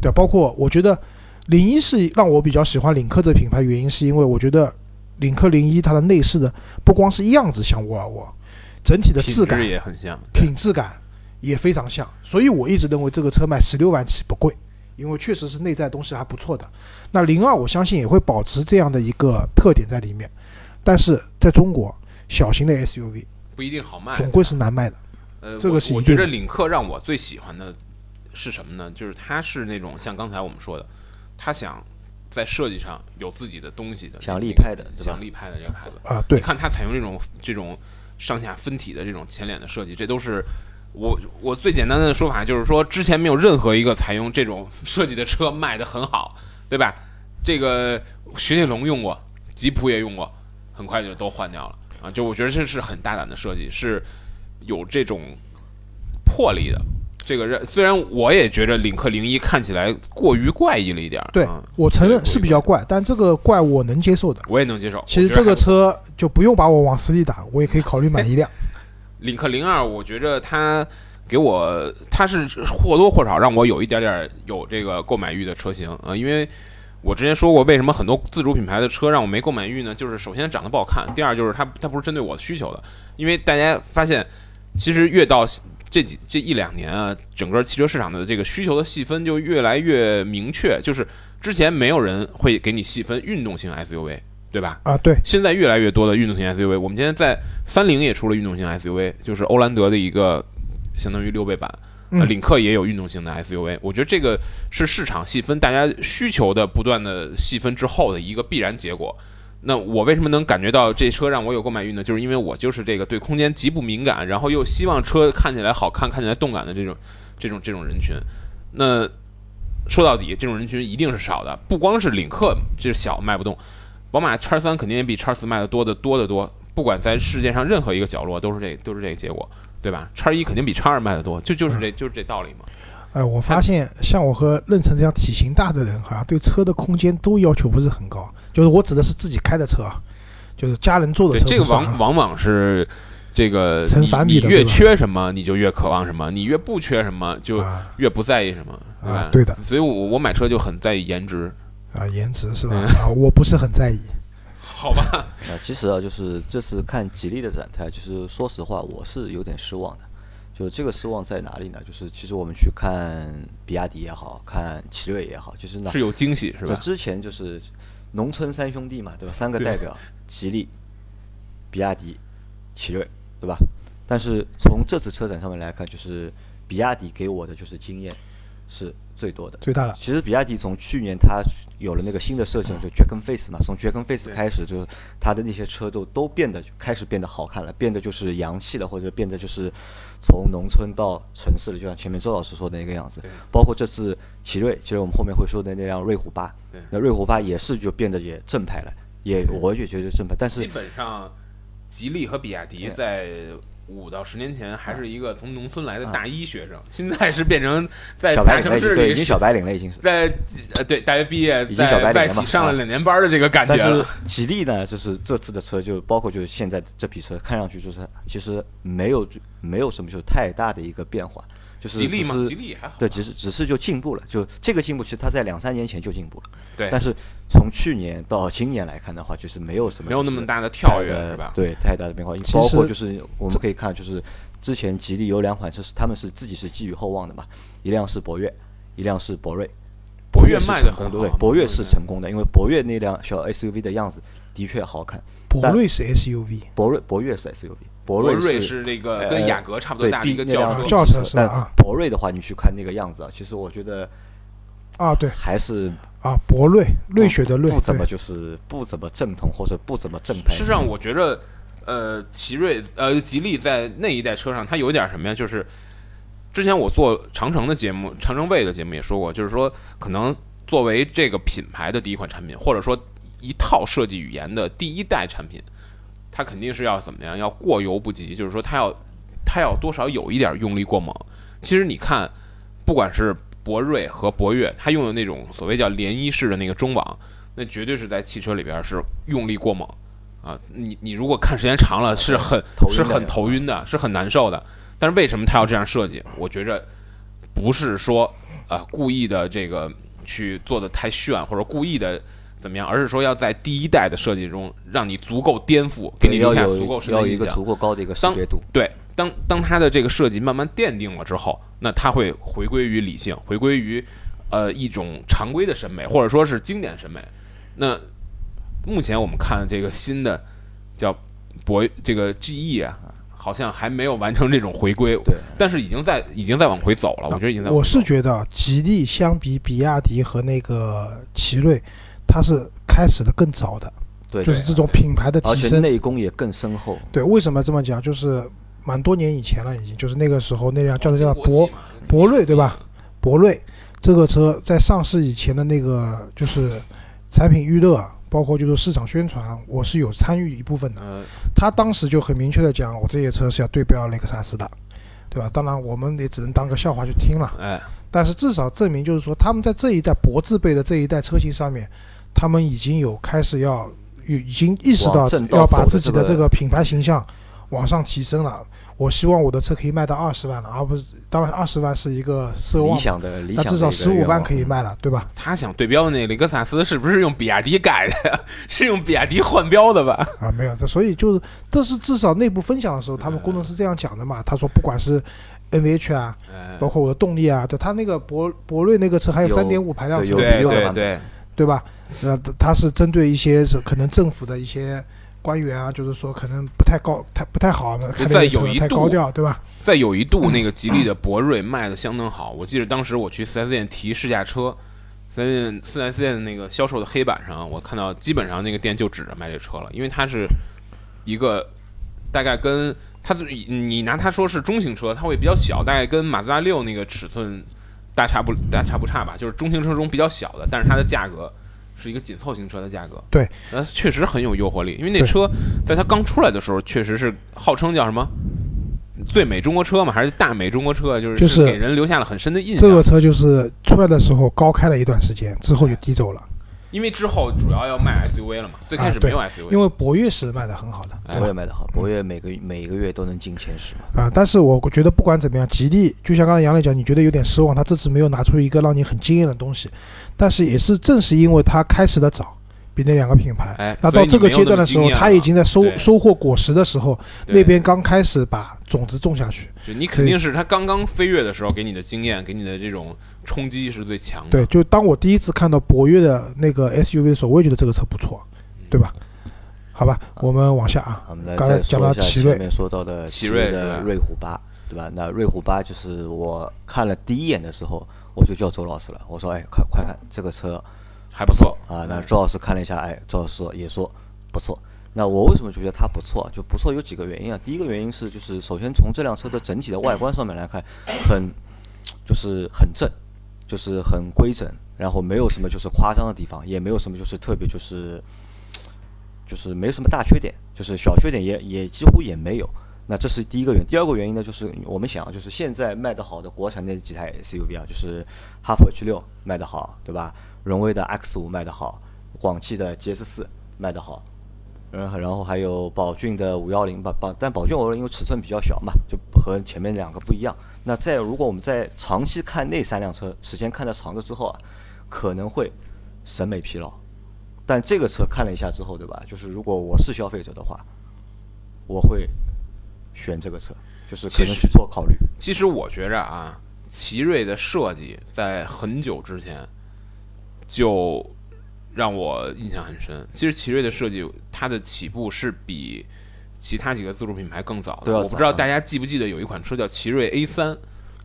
C: 对吧？包括我觉得零一是让我比较喜欢领克这品牌，原因是因为我觉得领克零一它的内饰的不光是样子像沃尔沃，整体的质感
D: 质也很像，
C: 品质感也非常像，所以我一直认为这个车卖十六万起不贵，因为确实是内在东西还不错的。那零二我相信也会保持这样的一个特点在里面，但是在中国小型的 SUV
D: 不一定好卖。
C: 总归是难卖的。
D: 呃，
C: 这个是
D: 我觉得领克让我最喜欢的是什么呢？就是它是那种像刚才我们说的，他想在设计上有自己的东西的，
B: 想立派的对吧
D: 想立派的这个牌子。
C: 啊，对
D: 你，看它采用这种这种上下分体的这种前脸的设计，这都是我我最简单的说法就是说，之前没有任何一个采用这种设计的车卖的很好，对吧？这个雪铁龙用过，吉普也用过，很快就都换掉了啊！就我觉得这是很大胆的设计，是有这种魄力的。这个让虽然我也觉得领克零一看起来过于怪异了一点儿，
C: 对
D: 啊
C: 我承认是比较怪，但这个怪我能接受的。
D: 我也能接受。
C: 其实这个车就不用把我往死里打，我也可以考虑买一辆。
D: 领克零二，我觉着它给我，它是或多或少让我有一点点有这个购买欲的车型啊、呃因为我之前说过，为什么很多自主品牌的车让我没购买欲呢？就是首先长得不好看，第二就是它它不是针对我的需求的。因为大家发现，其实越到这几这一两年啊，整个汽车市场的这个需求的细分就越来越明确，就是之前没有人会给你细分运动型 SUV，对吧？
C: 啊，对，
D: 现在越来越多的运动型 SUV，我们今天在三菱也出了运动型 SUV，就是欧蓝德的一个相当于六倍版，呃，
C: 嗯
D: 领克也有运动型的 SUV。我觉得这个是市场细分，大家需求的不断的细分之后的一个必然结果。那我为什么能感觉到这车让我有购买欲呢？就是因为我就是这个对空间极不敏感，然后又希望车看起来好看、看起来动感的这种这种这种人群。那说到底，这种人群一定是少的，不光是领克这小卖不动，宝马叉三肯定也比叉四卖的多的多得多。不管在世界上任何一个角落，都是这都是这个结果，对吧？叉一肯定比叉二卖的多，就就是这就是这道理嘛。
C: 哎，我发现像我和任成这样体型大的人，好像对车的空间都要求不是很高。就是我指的是自己开的车啊，就是家人坐的
D: 对，
C: 车
D: 这个。往往往是这个
C: 成
D: 你你越
C: 反比的对吧
D: 缺什么，你就越渴望什么；你越不缺什么，就
C: 啊
D: 越不在意什么，对吧？
C: 啊对的
D: 所以我我买车就很在意颜值，
C: 啊，颜值是吧？
D: 嗯
C: 啊，我不是很在意。
D: 好吧？
B: 啊，其实啊，就是这次看吉利的展台，就是说实话，我是有点失望的。就这个失望在哪里呢？就是其实我们去看比亚迪也好看奇瑞也好，就是呢
D: 是，有惊喜是吧？
B: 这之前就是农村三兄弟嘛，对吧？三个代表，吉利、比亚迪、奇瑞，对吧？但是从这次车展上面来看，就是比亚迪给我的就是经验是最多的。
C: 最大的。
B: 其实比亚迪从去年它有了那个新的设计，就 Dragon Face 嘛，从 Dragon Face
D: 对。
B: 开始，就是它的那些车都都变得开始变得好看了，变得就是洋气了，或者变得就是从农村到城市了，就像前面周老师说的那个样子。
D: 对。
B: 包括这次奇瑞，其实我们后面会说的那辆瑞虎八
D: 对，
B: 那瑞虎八也是就变得也正派了，也我也觉得正派，但是
D: 基本上，吉利和比亚迪在五到十年前还是一个从农村来的大一学生，现在是变成在
B: 小白
D: 大城市
B: 领了已经，对，已经小白领了，已经是。
D: 在呃对大学毕业，
B: 已经小白领了嘛
D: 上了
B: 啊
D: 两年班的这个感觉
B: 但是。吉利呢，就是这次的车，就包括就是现在这批车，看上去就是其实没有没有什么就是太大的一个变化，就是
D: 吉利嘛，
B: 只是
D: 吉利还好。
B: 对，只是只是就进步了，就这个进步，其实它在两三年前就进步了。
D: 对
B: 但是从去年到今年来看的话，就是没有什么
D: 没有那么大的跳跃
B: 太大
D: 是吧？
B: 对，太大的变化，包括就是我们可以看，就是之前吉利有两款车是他们是自己是寄予厚望的嘛，一辆是博越，一辆是博瑞。
D: 博越
B: 是
D: 卖的很
B: 成功，对
D: 好，
B: 博越
D: 博越
B: 是成功的，因为博越那辆小 SUV 的样子的确好看。
C: 博瑞是 SUV，
B: 博瑞博越是 SUV，博
D: 博
B: 瑞
D: 瑞是那个跟
B: 呃
D: 雅阁差不多大的一个轿车，
C: 轿车是啊
B: 博瑞的话，你去看那个样子啊，其实我觉得
C: 啊，对
B: 还是
C: 啊，博瑞，瑞雪的瑞，
B: 不怎么就是不怎么正统或者不怎么正派。
D: 事实上，我觉得，呃，奇瑞呃吉利在那一代车上，它有点什么呀？就是之前我做长城的节目，长城卫的节目也说过，就是说可能作为这个品牌的第一款产品，或者说一套设计语言的第一代产品，它肯定是要怎么样？要过犹不及，就是说它要它要多少有一点用力过猛。其实你看，不管是博瑞和博越，它用的那种所谓叫涟漪式的那个中网，那绝对是在汽车里边是用力过猛啊！你你如果看时间长了，是很是很头晕的，是很难受的。但是为什么它要这样设计？我觉着不是说呃故意的这个去做的太炫，或者故意的怎么样，而是说要在第一代的设计中让你足够颠覆，给你
B: 要
D: 留下足够深的印象。
B: 要有一个足够高的一个识
D: 当
B: 别度。
D: 对，当当它的这个设计慢慢奠定了之后，那它会回归于理性，回归于呃一种常规的审美，或者说是经典审美。那目前我们看这个新的叫博这个 GE 啊，好像还没有完成这种回归，
B: 对，
D: 但是已经在已经在往回走了。我觉得已经在往
C: 我
D: 回走
C: 是觉得吉利相比比亚迪和那个奇瑞，它是开始的更早的，
B: 对，
C: 就是这种品牌的
B: 而且
C: 提升。
B: 内功也更深厚。
C: 对，为什么这么讲？就是蛮多年以前了，已经就是那个时候那辆叫叫博博瑞对吧？博瑞这个车在上市以前的那个就是产品预热，包括就是市场宣传，我是有参与一部分的。
D: 呃，
C: 他当时就很明确的讲，我这些车是要对标雷克萨斯的，对吧？当然我们也只能当个笑话去听了。
D: 哎，
C: 但是至少证明就是说，他们在这一代博字辈的这一代车型上面，他们已经有开始要有已经意识到要把自己的
B: 这个
C: 品牌形象往上提升了。我希望我的车可以卖到二十万了，而不是当然二十万是一个奢望，
B: 理想的理
C: 那至少
B: 想的一个
C: 十五万可以卖了，对吧？
D: 他想对标那个雷克萨斯是不是用比亚迪改的？是用比亚迪换标的吧？
C: 啊，没有，这所以就是，但是至少内部分享的时候，他们工程师这样讲的嘛。他说，不管是 NVH 啊，
D: 哎
C: 包括我的动力啊，对他那个博博瑞那个车还有
B: 有
C: 三点五排量
B: 有
D: 对
B: 比较的
D: 对对，
C: 对吧？呃，它是针对一些是可能政府的一些官员啊，就是说可能不太高，太不太好，开
D: 在
C: 那个车
D: 有一度
C: 太高调，对吧？
D: 在有一度，那个吉利的博瑞卖的相当好。我记得当时我去四 S 店提试驾车四 S 店四 S 店的那个销售的黑板上，我看到基本上那个店就指着卖这车了，因为它是一个大概跟它你拿它说是中型车，它会比较小，大概跟马自达六那个尺寸大差不大差不差吧，就是中型车中比较小的，但是它的价格是一个紧凑型车的价格。
C: 对，
D: 那，确实很有诱惑力，因为那车在它刚出来的时候，确实是号称叫什么？最美中国车嘛，还是大美中国车？就是
C: 就是
D: 给人留下了很深的印象。
C: 这个车就是出来的时候高开了一段时间，之后就低走了，
D: 因为之后主要要卖 SUV 了嘛，最开始没有 SUV，、
C: 因为博越是卖的很好的
D: 哎
B: 博越卖的好，博越每个每个月都能进前十嘛。
C: 啊。但是我觉得不管怎么样，吉利就像刚才杨磊讲，你觉得有点失望，他这次没有拿出一个让你很惊艳的东西，但是也是正是因为他开始的早。比那两个品牌，
D: 哎，
C: 那到这个阶段的时候，他已经在收收获果实的时候，那边刚开始把种子种下去。
D: 就你肯定是它刚刚飞跃的时候给你的经验，给你的这种冲击是最强的。
C: 对，就当我第一次看到博越的那个 SUV 的时候，我也觉得这个车不错，对吧？好吧，我们往下啊，
B: 我们来
C: 刚才
B: 再
C: 讲
B: 说一下
C: 到奇瑞
B: 前面说到的
D: 奇
B: 瑞的瑞虎八，对吧？那瑞虎八就是我看了第一眼的时候，我就叫周老师了，我说：“哎，快快看这个车
D: 还不错
B: 啊！”那周老师看了一下，哎，周老师说也说不错。那我为什么觉得它不错？就不错有几个原因啊。第一个原因是，就是首先从这辆车的整体的外观上面来看，很就是很正，就是很规整，然后没有什么就是夸张的地方，也没有什么就是特别就是就是没什么大缺点，就是小缺点也也几乎也没有。那这是第一个原因。第二个原因呢，就是我们想，就是现在卖得好的国产那几台 SUV 啊，就是哈弗 H 六卖得好，对吧？荣威的 X 五卖得好，广汽的 GS 四卖得好，然后然后还有宝骏的五幺零吧，宝但宝骏五幺零因为尺寸比较小嘛，就和前面两个不一样。那再如果我们在长期看那三辆车，时间看得长了之后啊，可能会审美疲劳。但这个车看了一下之后，对吧？就是如果我是消费者的话，我会选这个车，就是可能去做考虑。
D: 其实我觉着啊，奇瑞的设计在很久之前就让我印象很深。其实奇瑞的设计，它的起步是比其他几个自主品牌更早的。我不知道大家记不记得有一款车叫奇瑞 A 三，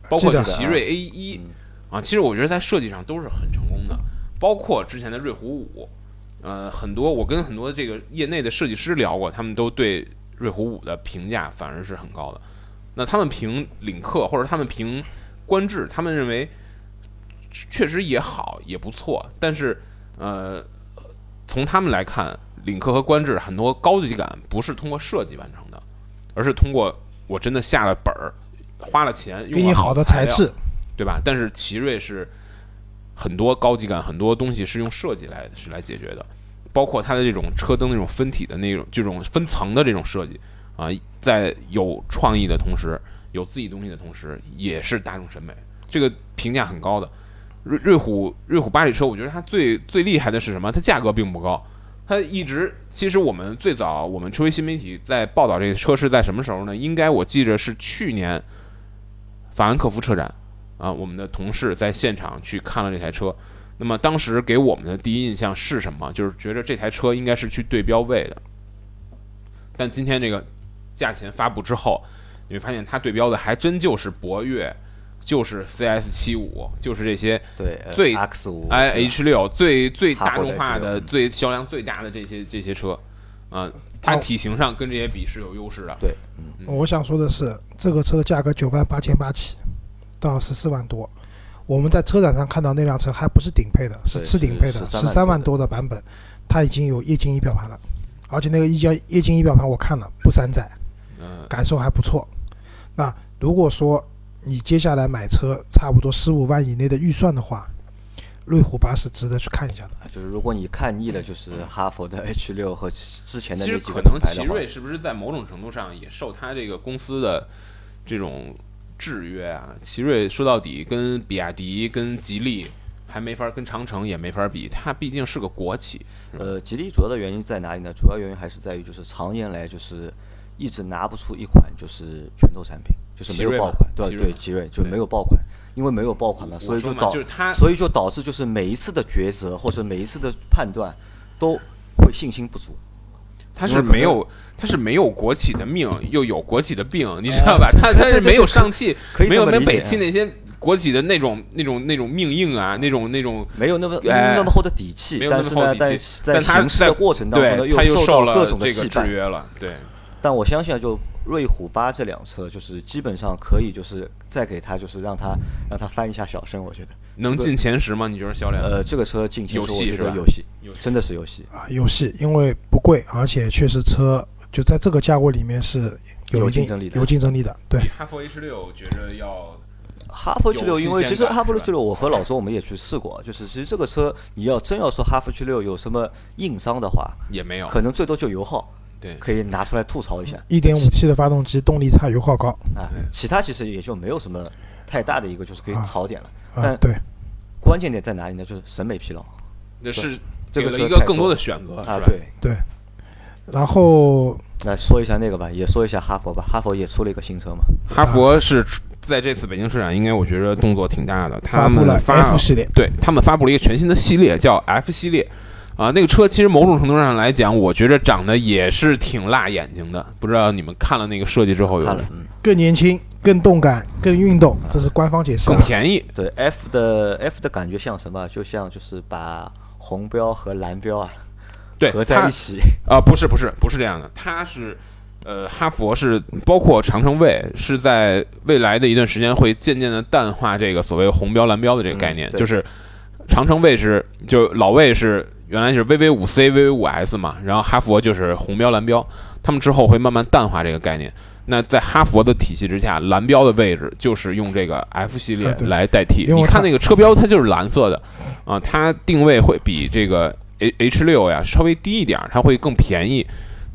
D: 包括奇瑞 A 一
B: 嗯
D: 啊，其实我觉得在设计上都是很成功的，包括之前的瑞虎五。呃，很多我跟很多这个业内的设计师聊过，他们都对瑞虎五的评价反而是很高的。那他们评领克或者他们评观致，他们认为确实也好，也不错，但是呃，从他们来看，领克和观致很多高级感不是通过设计完成的，而是通过我真的下了本儿，花了钱，用了
C: 给你好的
D: 材
C: 质，
D: 对吧？但是奇瑞是很多高级感，很多东西是用设计来是来解决的，包括它的这种车灯那种分体的那种这种分层的这种设计啊，在有创意的同时，有自己东西的同时，也是大众审美，这个评价很高的。瑞瑞虎瑞虎八这车，我觉得它最最厉害的是什么？它价格并不高，它一直其实我们最早我们车新媒体在报道这个车是在什么时候呢？应该我记着是去年法兰克福车展啊，我们的同事在现场去看了这台车。那么当时给我们的第一印象是什么？就是觉得这台车应该是去对标位的。但今天这个价钱发布之后，你会发现它对标的还真就是博越，就是 CS 七五，就是这些
B: 对呃
D: 最
B: X 五
D: i H 六最最大众化的、
B: 嗯
D: 最销量最大的这些这些车，啊，它体型上跟这些比是有优势的。
B: 对，嗯，
C: 我想说的是，这个车的价格九万八千八起，到十四万多。我们在车展上看到那辆车还不是顶配的，是次顶配的，
B: 是
C: 十三万多的版本，它已经有液晶仪表盘了，而且那个液晶液晶仪表盘我看了不山寨，
D: 嗯，
C: 感受还不错。那如果说你接下来买车差不多十五万以内的预算的话，瑞虎八是值得去看一下的。
B: 就是如果你看腻了，就是哈佛的 H 六和之前的那几个
D: 实可能
B: 品牌的话，
D: 奇瑞是不是在某种程度上也受它这个公司的这种制约啊？奇瑞说到底跟比亚迪、跟吉利还没法，跟长城也没法比，它毕竟是个国企。
B: 呃，吉利主要的原因在哪里呢？主要原因还是在于就是常年来就是一直拿不出一款就是拳头产品，就是没有爆款，对对，奇瑞就没有爆款，因为没有爆款嘛，所以就导
D: 就是它
B: 所以就导致就是每一次的抉择或者每一次的判断都会信心不足。
D: 它
B: 因为可能
D: 是没有，他是没有国企的命，又有国企的病，你知道吧？他他是没有上汽，没有没北汽那些国企的那种那种那种命硬啊，那种那种。
B: 没有那么
D: 哎
B: 那么厚的底气
D: 没，有
B: 但是呢，
D: 那么厚底
B: 在
D: 气
B: 在
D: 但在
B: 过程当中
D: 又
B: 受
D: 受了
B: 到各种的
D: 这个制。约了，对，
B: 但我相信啊，就瑞虎八这辆车，就是基本上可以，就是再给它，就是让它让它翻一下小身，我觉得。
D: 能进前十吗？你觉得销量？
B: 呃，这个车进前十，我觉得有戏
D: 有戏，
B: 真的是有戏。
C: 啊，游戏因为不贵，而且确实车就在这个价位里面是
B: 有竞争力的
C: 有竞争力的。对，
D: 哈弗 H 六觉得要
B: 哈弗 H 六，因为其实哈弗 H 六，我和老周我们也去试过，就是其实这个车你要真要说哈弗 H 六有什么硬伤的话，
D: 也没有，
B: 可能最多就油耗，
D: 对，
B: 可以拿出来吐槽一下
C: 一点五 T 的发动机动力差，油耗高
B: 啊。其他其实也就没有什么太大的一个就是可以
C: 啊
B: 槽点了。
C: 啊
B: 但。
C: 对，
B: 关键点在哪里呢？就是审美疲劳
D: 那是
B: 这个
D: 给了
B: 车太多
D: 一个更多的选择，
B: 啊
D: 对？
B: 对，
C: 然后
B: 来说一下那个吧，也说一下哈佛吧。哈佛也出了一个新车嘛，
D: 哈佛是在这次北京车展，应该我觉得动作挺大的，他
C: 发布了
D: 们发
C: F 系列，
D: 对他们发布了一个全新的系列，叫 F 系列。啊，那个车其实某种程度上来讲，我觉得长得也是挺辣眼睛的。不知道你们看了那个设计之后有
B: 看了，嗯，
C: 更年轻、更动感、更运动，这是官方解释啊。
D: 更便宜，
B: 对 F 的 F 的感觉像什么？就像就是把红标和蓝标啊
D: 对，
B: 合在一起，
D: 啊、不是不是不是这样的，它是，呃，哈佛是包括长城卫是在未来的一段时间会渐渐的淡化这个所谓红标蓝标的这个概念，
B: 嗯
D: 就是长城卫是就老卫是原来是 VV 五 C、VV 五 S 嘛，然后哈佛就是红标蓝标，他们之后会慢慢淡化这个概念。那在哈佛的体系之下，蓝标的位置就是用这个 F 系列来代替。你看那个车标，它就是蓝色的，啊，它定位会比这个 H H 六呀稍微低一点儿，它会更便宜，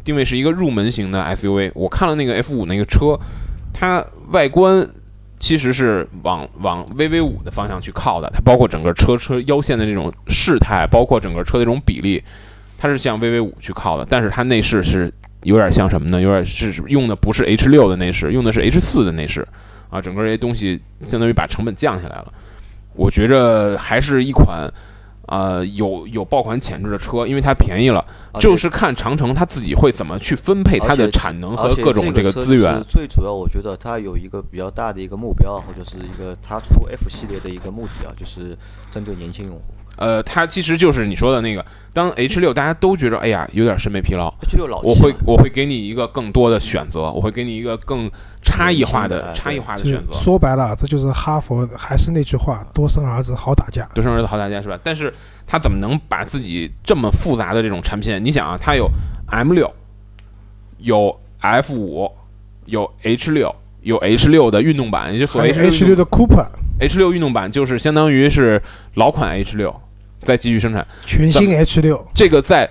D: 定位是一个入门型的 SUV。我看了那个 F 五那个车，它外观其实是往往 VV 五的方向去靠的，它包括整个车车腰线的这种事态，包括整个车的这种比例，它是向 VV 五去靠的，但是它内饰是有点像什么呢？有点是用的不是 H 六的内饰，用的是 H 四的内饰啊，整个这些东西相当于把成本降下来了。我觉着还是一款。呃，有有爆款潜质的车，因为它便宜了，就是看长城它自己会怎么去分配它的产能和各种
B: 这
D: 个资源。
B: 最主要，我觉得它有一个比较大的一个目标，或者是一个它出 F 系列的一个目的啊，就是针对年轻用户。
D: 呃，它其实就是你说的那个，当 H 六大家都觉得哎呀有点审美疲劳
B: ，H 六老
D: 我会我会给你一个更多的选择，我会给你一个更差异化
B: 的
D: 差异化的选择。
C: 说白了，这就是哈佛，还是那句话，多生儿子好打架。
D: 多生儿子好打架是吧？但是他怎么能把自己这么复杂的这种产品线？你想啊，它有 M 六，有 F 五，有 H 六，有 H 六的运动版，也就所谓 H
C: H 六的 Cooper
D: H 六运动版，就是相当于是老款 H 六在继续生产。
C: 全新 H 六，
D: 这个在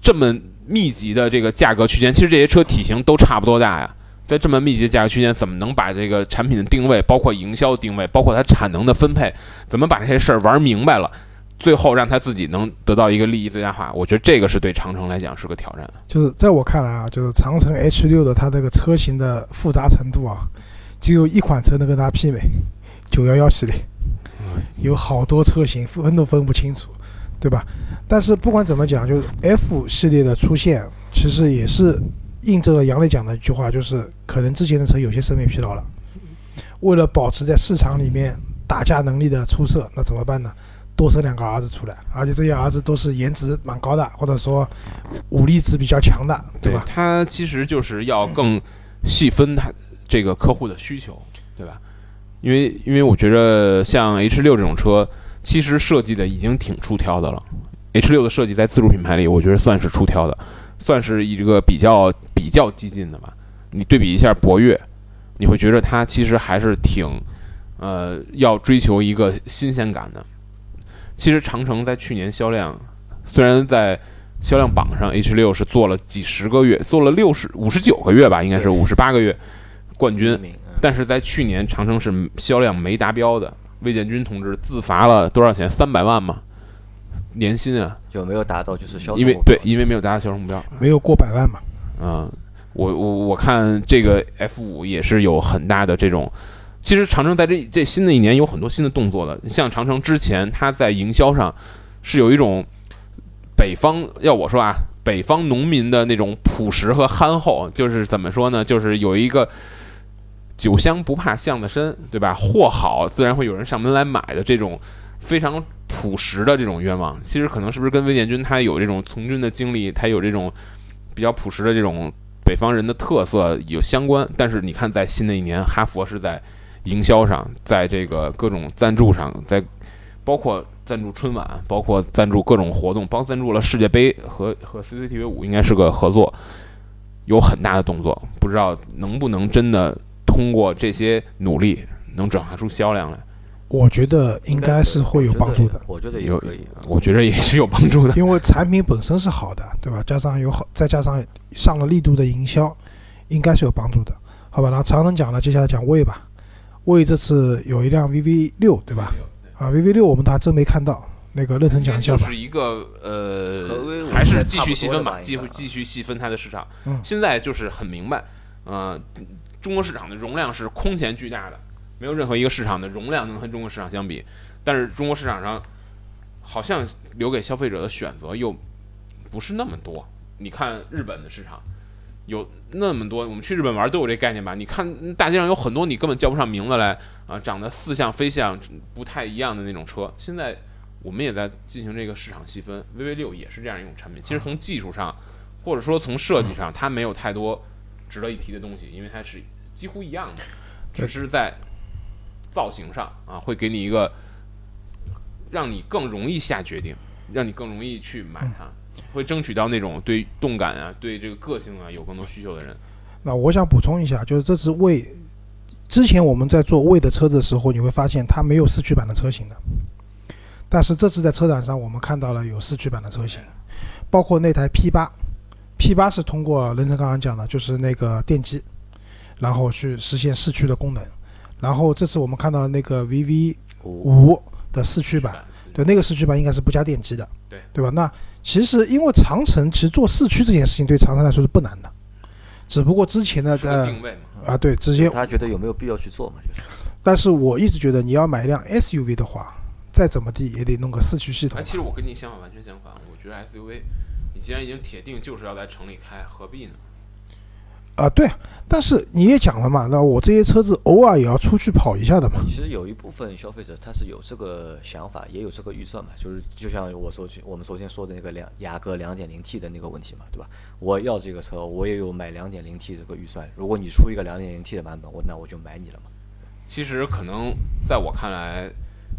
D: 这么密集的这个价格区间，其实这些车体型都差不多大呀，在这么密集的价格区间，怎么能把这个产品的定位，包括营销定位，包括它产能的分配，怎么把这些事儿玩明白了，最后让它自己能得到一个利益最大化？我觉得这个是对长城来讲是个挑战。
C: 就是在我看来啊，就是长城 H 六的它这个车型的复杂程度啊，只有一款车能跟它媲美，九幺幺系列，有好多车型分都分不清楚，对吧？但是不管怎么讲，就是 F 系列的出现，其实也是印证了杨磊讲的一句话，就是可能之前的车有些审美疲劳了，为了保持在市场里面打架能力的出色，那怎么办呢？多生两个儿子出来，而且这些儿子都是颜值蛮高的，或者说武力值比较强的，对吧？
D: 他其实就是要更细分他这个客户的需求，对吧？因为因为我觉得像 H 六这种车，其实设计的已经挺出挑的了。H 六的设计在自主品牌里，我觉得算是出挑的，算是一个比较比较激进的吧。你对比一下博越，你会觉得它其实还是挺呃要追求一个新鲜感的。其实长城在去年销量，虽然在销量榜上 H 六是做了几十个月，做了六十五十九个月吧，应该是五十八个月冠军，但是在去年长城是销量没达标的。魏建军同志自罚了多少钱？三百万嘛，年薪啊，
B: 就没有达到就是销售
D: 因为对，因为没有达到销售目标，
C: 没有过百万嘛。
D: 嗯，我我我看这个 F 五也是有很大的这种。其实长城在这这新的一年有很多新的动作的，像长城之前它在营销上是有一种北方要我说啊，北方农民的那种朴实和憨厚，就是怎么说呢？就是有一个酒香不怕巷子深，对吧？货好自然会有人上门来买的这种非常朴实的这种愿望。其实可能是不是跟魏建军他有这种从军的经历，他有这种比较朴实的这种北方人的特色有相关？但是你看，在新的一年，哈佛是在。营销上，在这个各种赞助上，在包括赞助春晚，包括赞助各种活动，帮赞助了世界杯和和 CCTV 五，应该是个合作，有很大的动作，不知道能不能真的通过这些努力能转化出销量来。
C: 我觉得应该是会有帮助的，
B: 我觉得
D: 有
B: 可以，
D: 我觉得也是有帮助的，
C: 因为产品本身是好的，对吧？加上有好，再加上上了力度的营销，应该是有帮助的，好吧？然后长城讲了，接下来讲魏吧。魏这次有一辆 VV 六，对吧？啊，VV 六我们还真没看到，那个认真讲一下吧。
D: 就是一个呃，还是继续细分吧，继续继续细分它的市场。现在就是很明白，呃，中国市场的容量是空前巨大的，没有任何一个市场的容量能和中国市场相比。但是中国市场上好像留给消费者的选择又不是那么多。你看日本的市场。有那么多，我们去日本玩都有这概念吧？你看大街上有很多你根本叫不上名字来啊，长得似像非像、不太一样的那种车。现在我们也在进行这个市场细分，VV 六也是这样一种产品。其实从技术上，或者说从设计上，它没有太多值得一提的东西，因为它是几乎一样的，只是在造型上啊，会给你一个让你更容易下决定，让你更容易去买它。会争取到那种对动感啊、对这个个性啊有更多需求的人。
C: 那我想补充一下，就是这次魏，之前我们在做魏的车子的时候，你会发现它没有四驱版的车型的。但是这次在车展上，我们看到了有四驱版的车型，包括那台 P 八，P 八是通过任成刚刚讲的，就是那个电机，然后去实现四驱的功能。然后这次我们看到了那个 VV 五的四驱版，对，那个四驱版应该是不加电机的，
D: 对，
C: 对吧？那其实，因为长城其实做四驱这件事情对长城来说是不难的，只不过之前的在啊，对，直接
B: 他觉得有没有必要去做嘛？就是。
C: 但是我一直觉得，你要买一辆 SUV 的话，再怎么地也得弄个四驱系统。
D: 其实我跟你想法完全相反，我觉得 SUV，你既然已经铁定就是要在城里开，何必呢？
C: 啊，对，但是你也讲了嘛，那我这些车子偶尔也要出去跑一下的嘛。
B: 其实有一部分消费者他是有这个想法，也有这个预算嘛，就是就像我昨天我们昨天说的那个两雅阁两点零 T 的那个问题嘛，对吧？我要这个车，我也有买两点零 T 这个预算。如果你出一个两点零 T 的版本，我那我就买你了嘛。
D: 其实可能在我看来，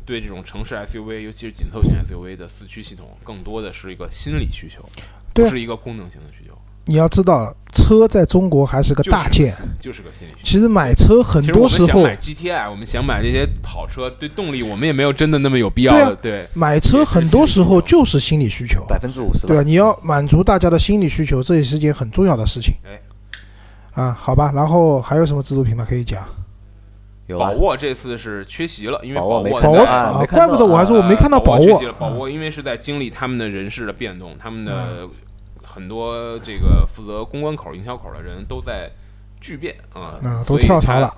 D: 对这种城市 SUV，尤其是紧凑型 SUV 的四驱系统，更多的是一个心理需求，不是一个功能性的需求。
C: 你要知道，车在中国还是个大件，
D: 就是个心理。
C: 其实买车很多时候，
D: 买 GTI，我们想买这些跑车，对动力我们也没有真的那么有必要。对，
C: 买车很多时候就是心理需求，
B: 百分之五十。
C: 对吧？你要满足大家的心理需求，这也是件很重要的事情。哎，啊，好吧，然后还有什么自主品牌可以讲？
B: 有啊
D: 宝，沃这次是缺席了，因为
B: 宝沃没
D: 沃
C: 宝沃
B: 看到啊
C: 啊
B: 没，看到
C: 怪不得我还说我没看到
D: 宝
C: 宝沃
D: 缺席了宝沃因为是在经历他们的人事的变动，他们的很多这个负责公关口、营销口的人都在巨变啊，
C: 都跳槽了。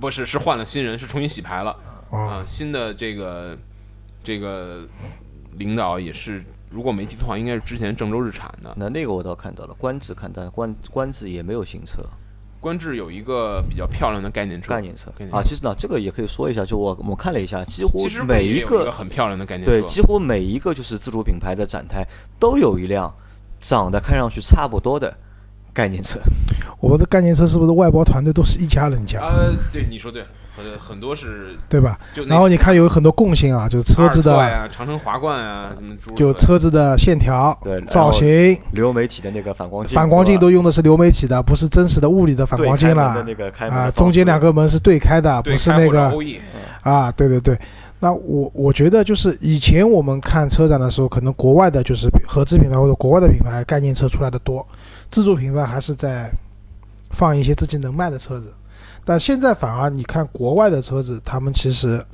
D: 不是是换了新人，是重新洗牌了
C: 啊，
D: 啊，新的这个这个领导也是，如果没记错的话，应该是之前郑州日产的。
B: 那那个我倒看到了，观致看到观观致也没有新车，
D: 观致有一个比较漂亮的概念车，
B: 概念车
D: 概念
B: 啊。其实呢，这个也可以说一下，就我我看了一下，几乎
D: 其实
B: 每
D: 一
B: 个
D: 很漂亮的概念车
B: 对，
D: 车，
B: 几乎每一个就是自主品牌的展台都有一辆长得看上去差不多的概念车。
C: 我们的概念车是不是外包团队都是一家人家，
D: 呃，对，你说对，很很多是
C: 对吧？
D: 就
C: 然后你看有很多共性啊，就是车子的，
D: 长城华冠啊，什么
C: 就车子的线条造型、
B: 流媒体的那个反光镜，
C: 反光镜都用的是流媒体的，不是真实的物理的反光镜了啊。
B: 方
C: 中间两个门是对开的，不是那个啊。对对对，那我我觉得就是以前我们看车展的时候，可能国外的就是合资品牌或者国外的品牌概念车出来的多，自主品牌还是在放一些自己能卖的车子。但现在反而你看国外的车子，他们其实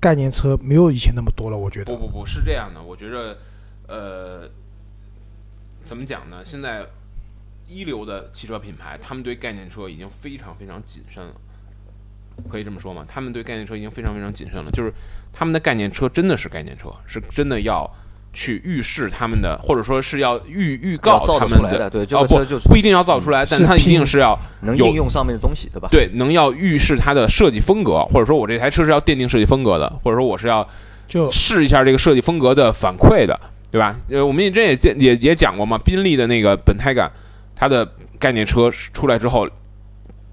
C: 概念车没有以前那么多了，我觉得
D: 不。不不是这样的，我觉着，呃，怎么讲呢？现在一流的汽车品牌，他们对概念车已经非常非常谨慎了，可以这么说吗？他们对概念车已经非常非常谨慎了，就是他们的概念车真的是概念车，是真的要去预示他们的，或者说是要预预告他们
B: 的，对，这
D: 哦不
B: 个车就
D: 不一定要造出来，但它一定是要有
B: 能应用上面的东西，对吧？
D: 对，能要预示它的设计风格，或者说我这台车是要奠定设计风格的，或者说我是要
C: 就
D: 试一下这个设计风格的反馈的，对吧？呃，我们之前也见也也讲过嘛，宾利的那个本泰感，它的概念车出来之后，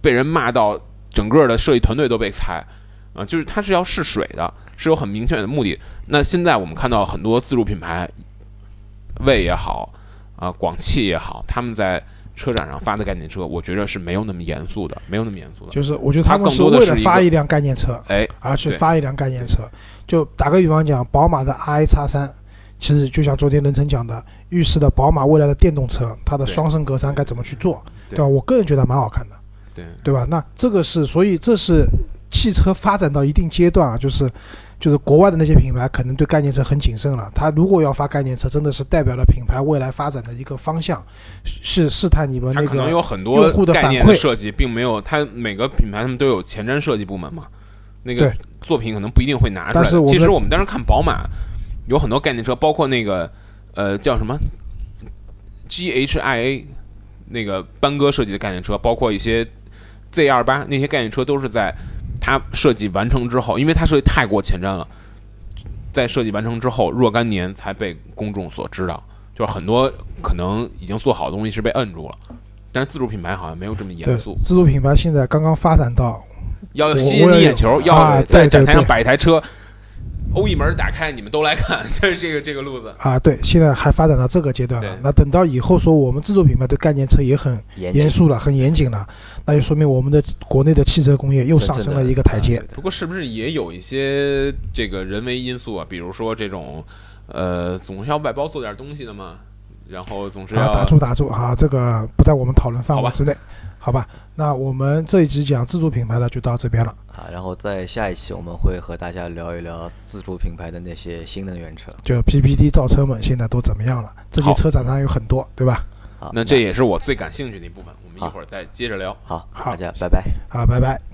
D: 被人骂到整个的设计团队都被裁啊，就是它是要试水的，是有很明确的目的。那现在我们看到很多自主品牌，魏也好啊，广汽也好，他们在车展上发的概念车，我觉得是没有那么严肃的，没有那么严肃的。
C: 就是我觉得他们
D: 它更多的
C: 为了发一辆概念车，
D: 哎，
C: 而去发一辆概念车。就打个比方讲，宝马的 i 叉三，其实就像昨天任成讲的，预示的宝马未来的电动车它的双生格栅该怎么去做，
D: 对
C: 对吧？我个人觉得蛮好看的，
D: 对，
C: 对吧？那这个是，所以这是汽车发展到一定阶段啊，就是。就是国外的那些品牌可能对概念车很谨慎了，它如果要发概念车，真的是代表了品牌未来发展的一个方向，是试探你们那
D: 它可能
C: 个
D: 有很多
C: 用户的
D: 设计，并没有它每个品牌他们都有前瞻设计部门嘛，那个作品可能不一定会拿出来。
C: 但是
D: 其实我们当时看宝马，有很多概念车，包括那个呃叫什么 GHIA 那个班哥设计的概念车，包括一些 Z 二八那些概念车，都是在它设计完成之后，因为它设计太过前瞻了，在设计完成之后若干年才被公众所知道。就是很多可能已经做好的东西是被摁住了，但是自主品牌好像没有这么严肃，
C: 自主品牌现在刚刚发展到
D: 要吸引你眼球，要在展台上摆一台车，欧一门打开，你们都来看，就是这个这个路子。
C: 啊，对，现在还发展到这个阶段了。那等到以后说我们自主品牌对概念车也很
B: 严
C: 严肃了、很严谨了，那就说明我们的国内的汽车工业又上升了一个台阶。
D: 不过是不是也有一些这个人为因素啊？比如说这种，呃，总是要外包做点东西的嘛，然后总是
C: 啊，
D: 要
C: 打住打住啊，这个不在我们讨论范围之内，好吧？那我们这一集讲自主品牌的就到这边了，
B: 啊，然后在下一期我们会和大家聊一聊自主品牌的那些新能源车。
C: 就 PPT 造车们现在都怎么样了？这些车展上有很多，对吧？
B: 好，
D: 那这也是我最感兴趣的一部分，我们一会儿再接着聊。
B: 好，
C: 好
B: 大家拜拜。
C: 好，拜拜。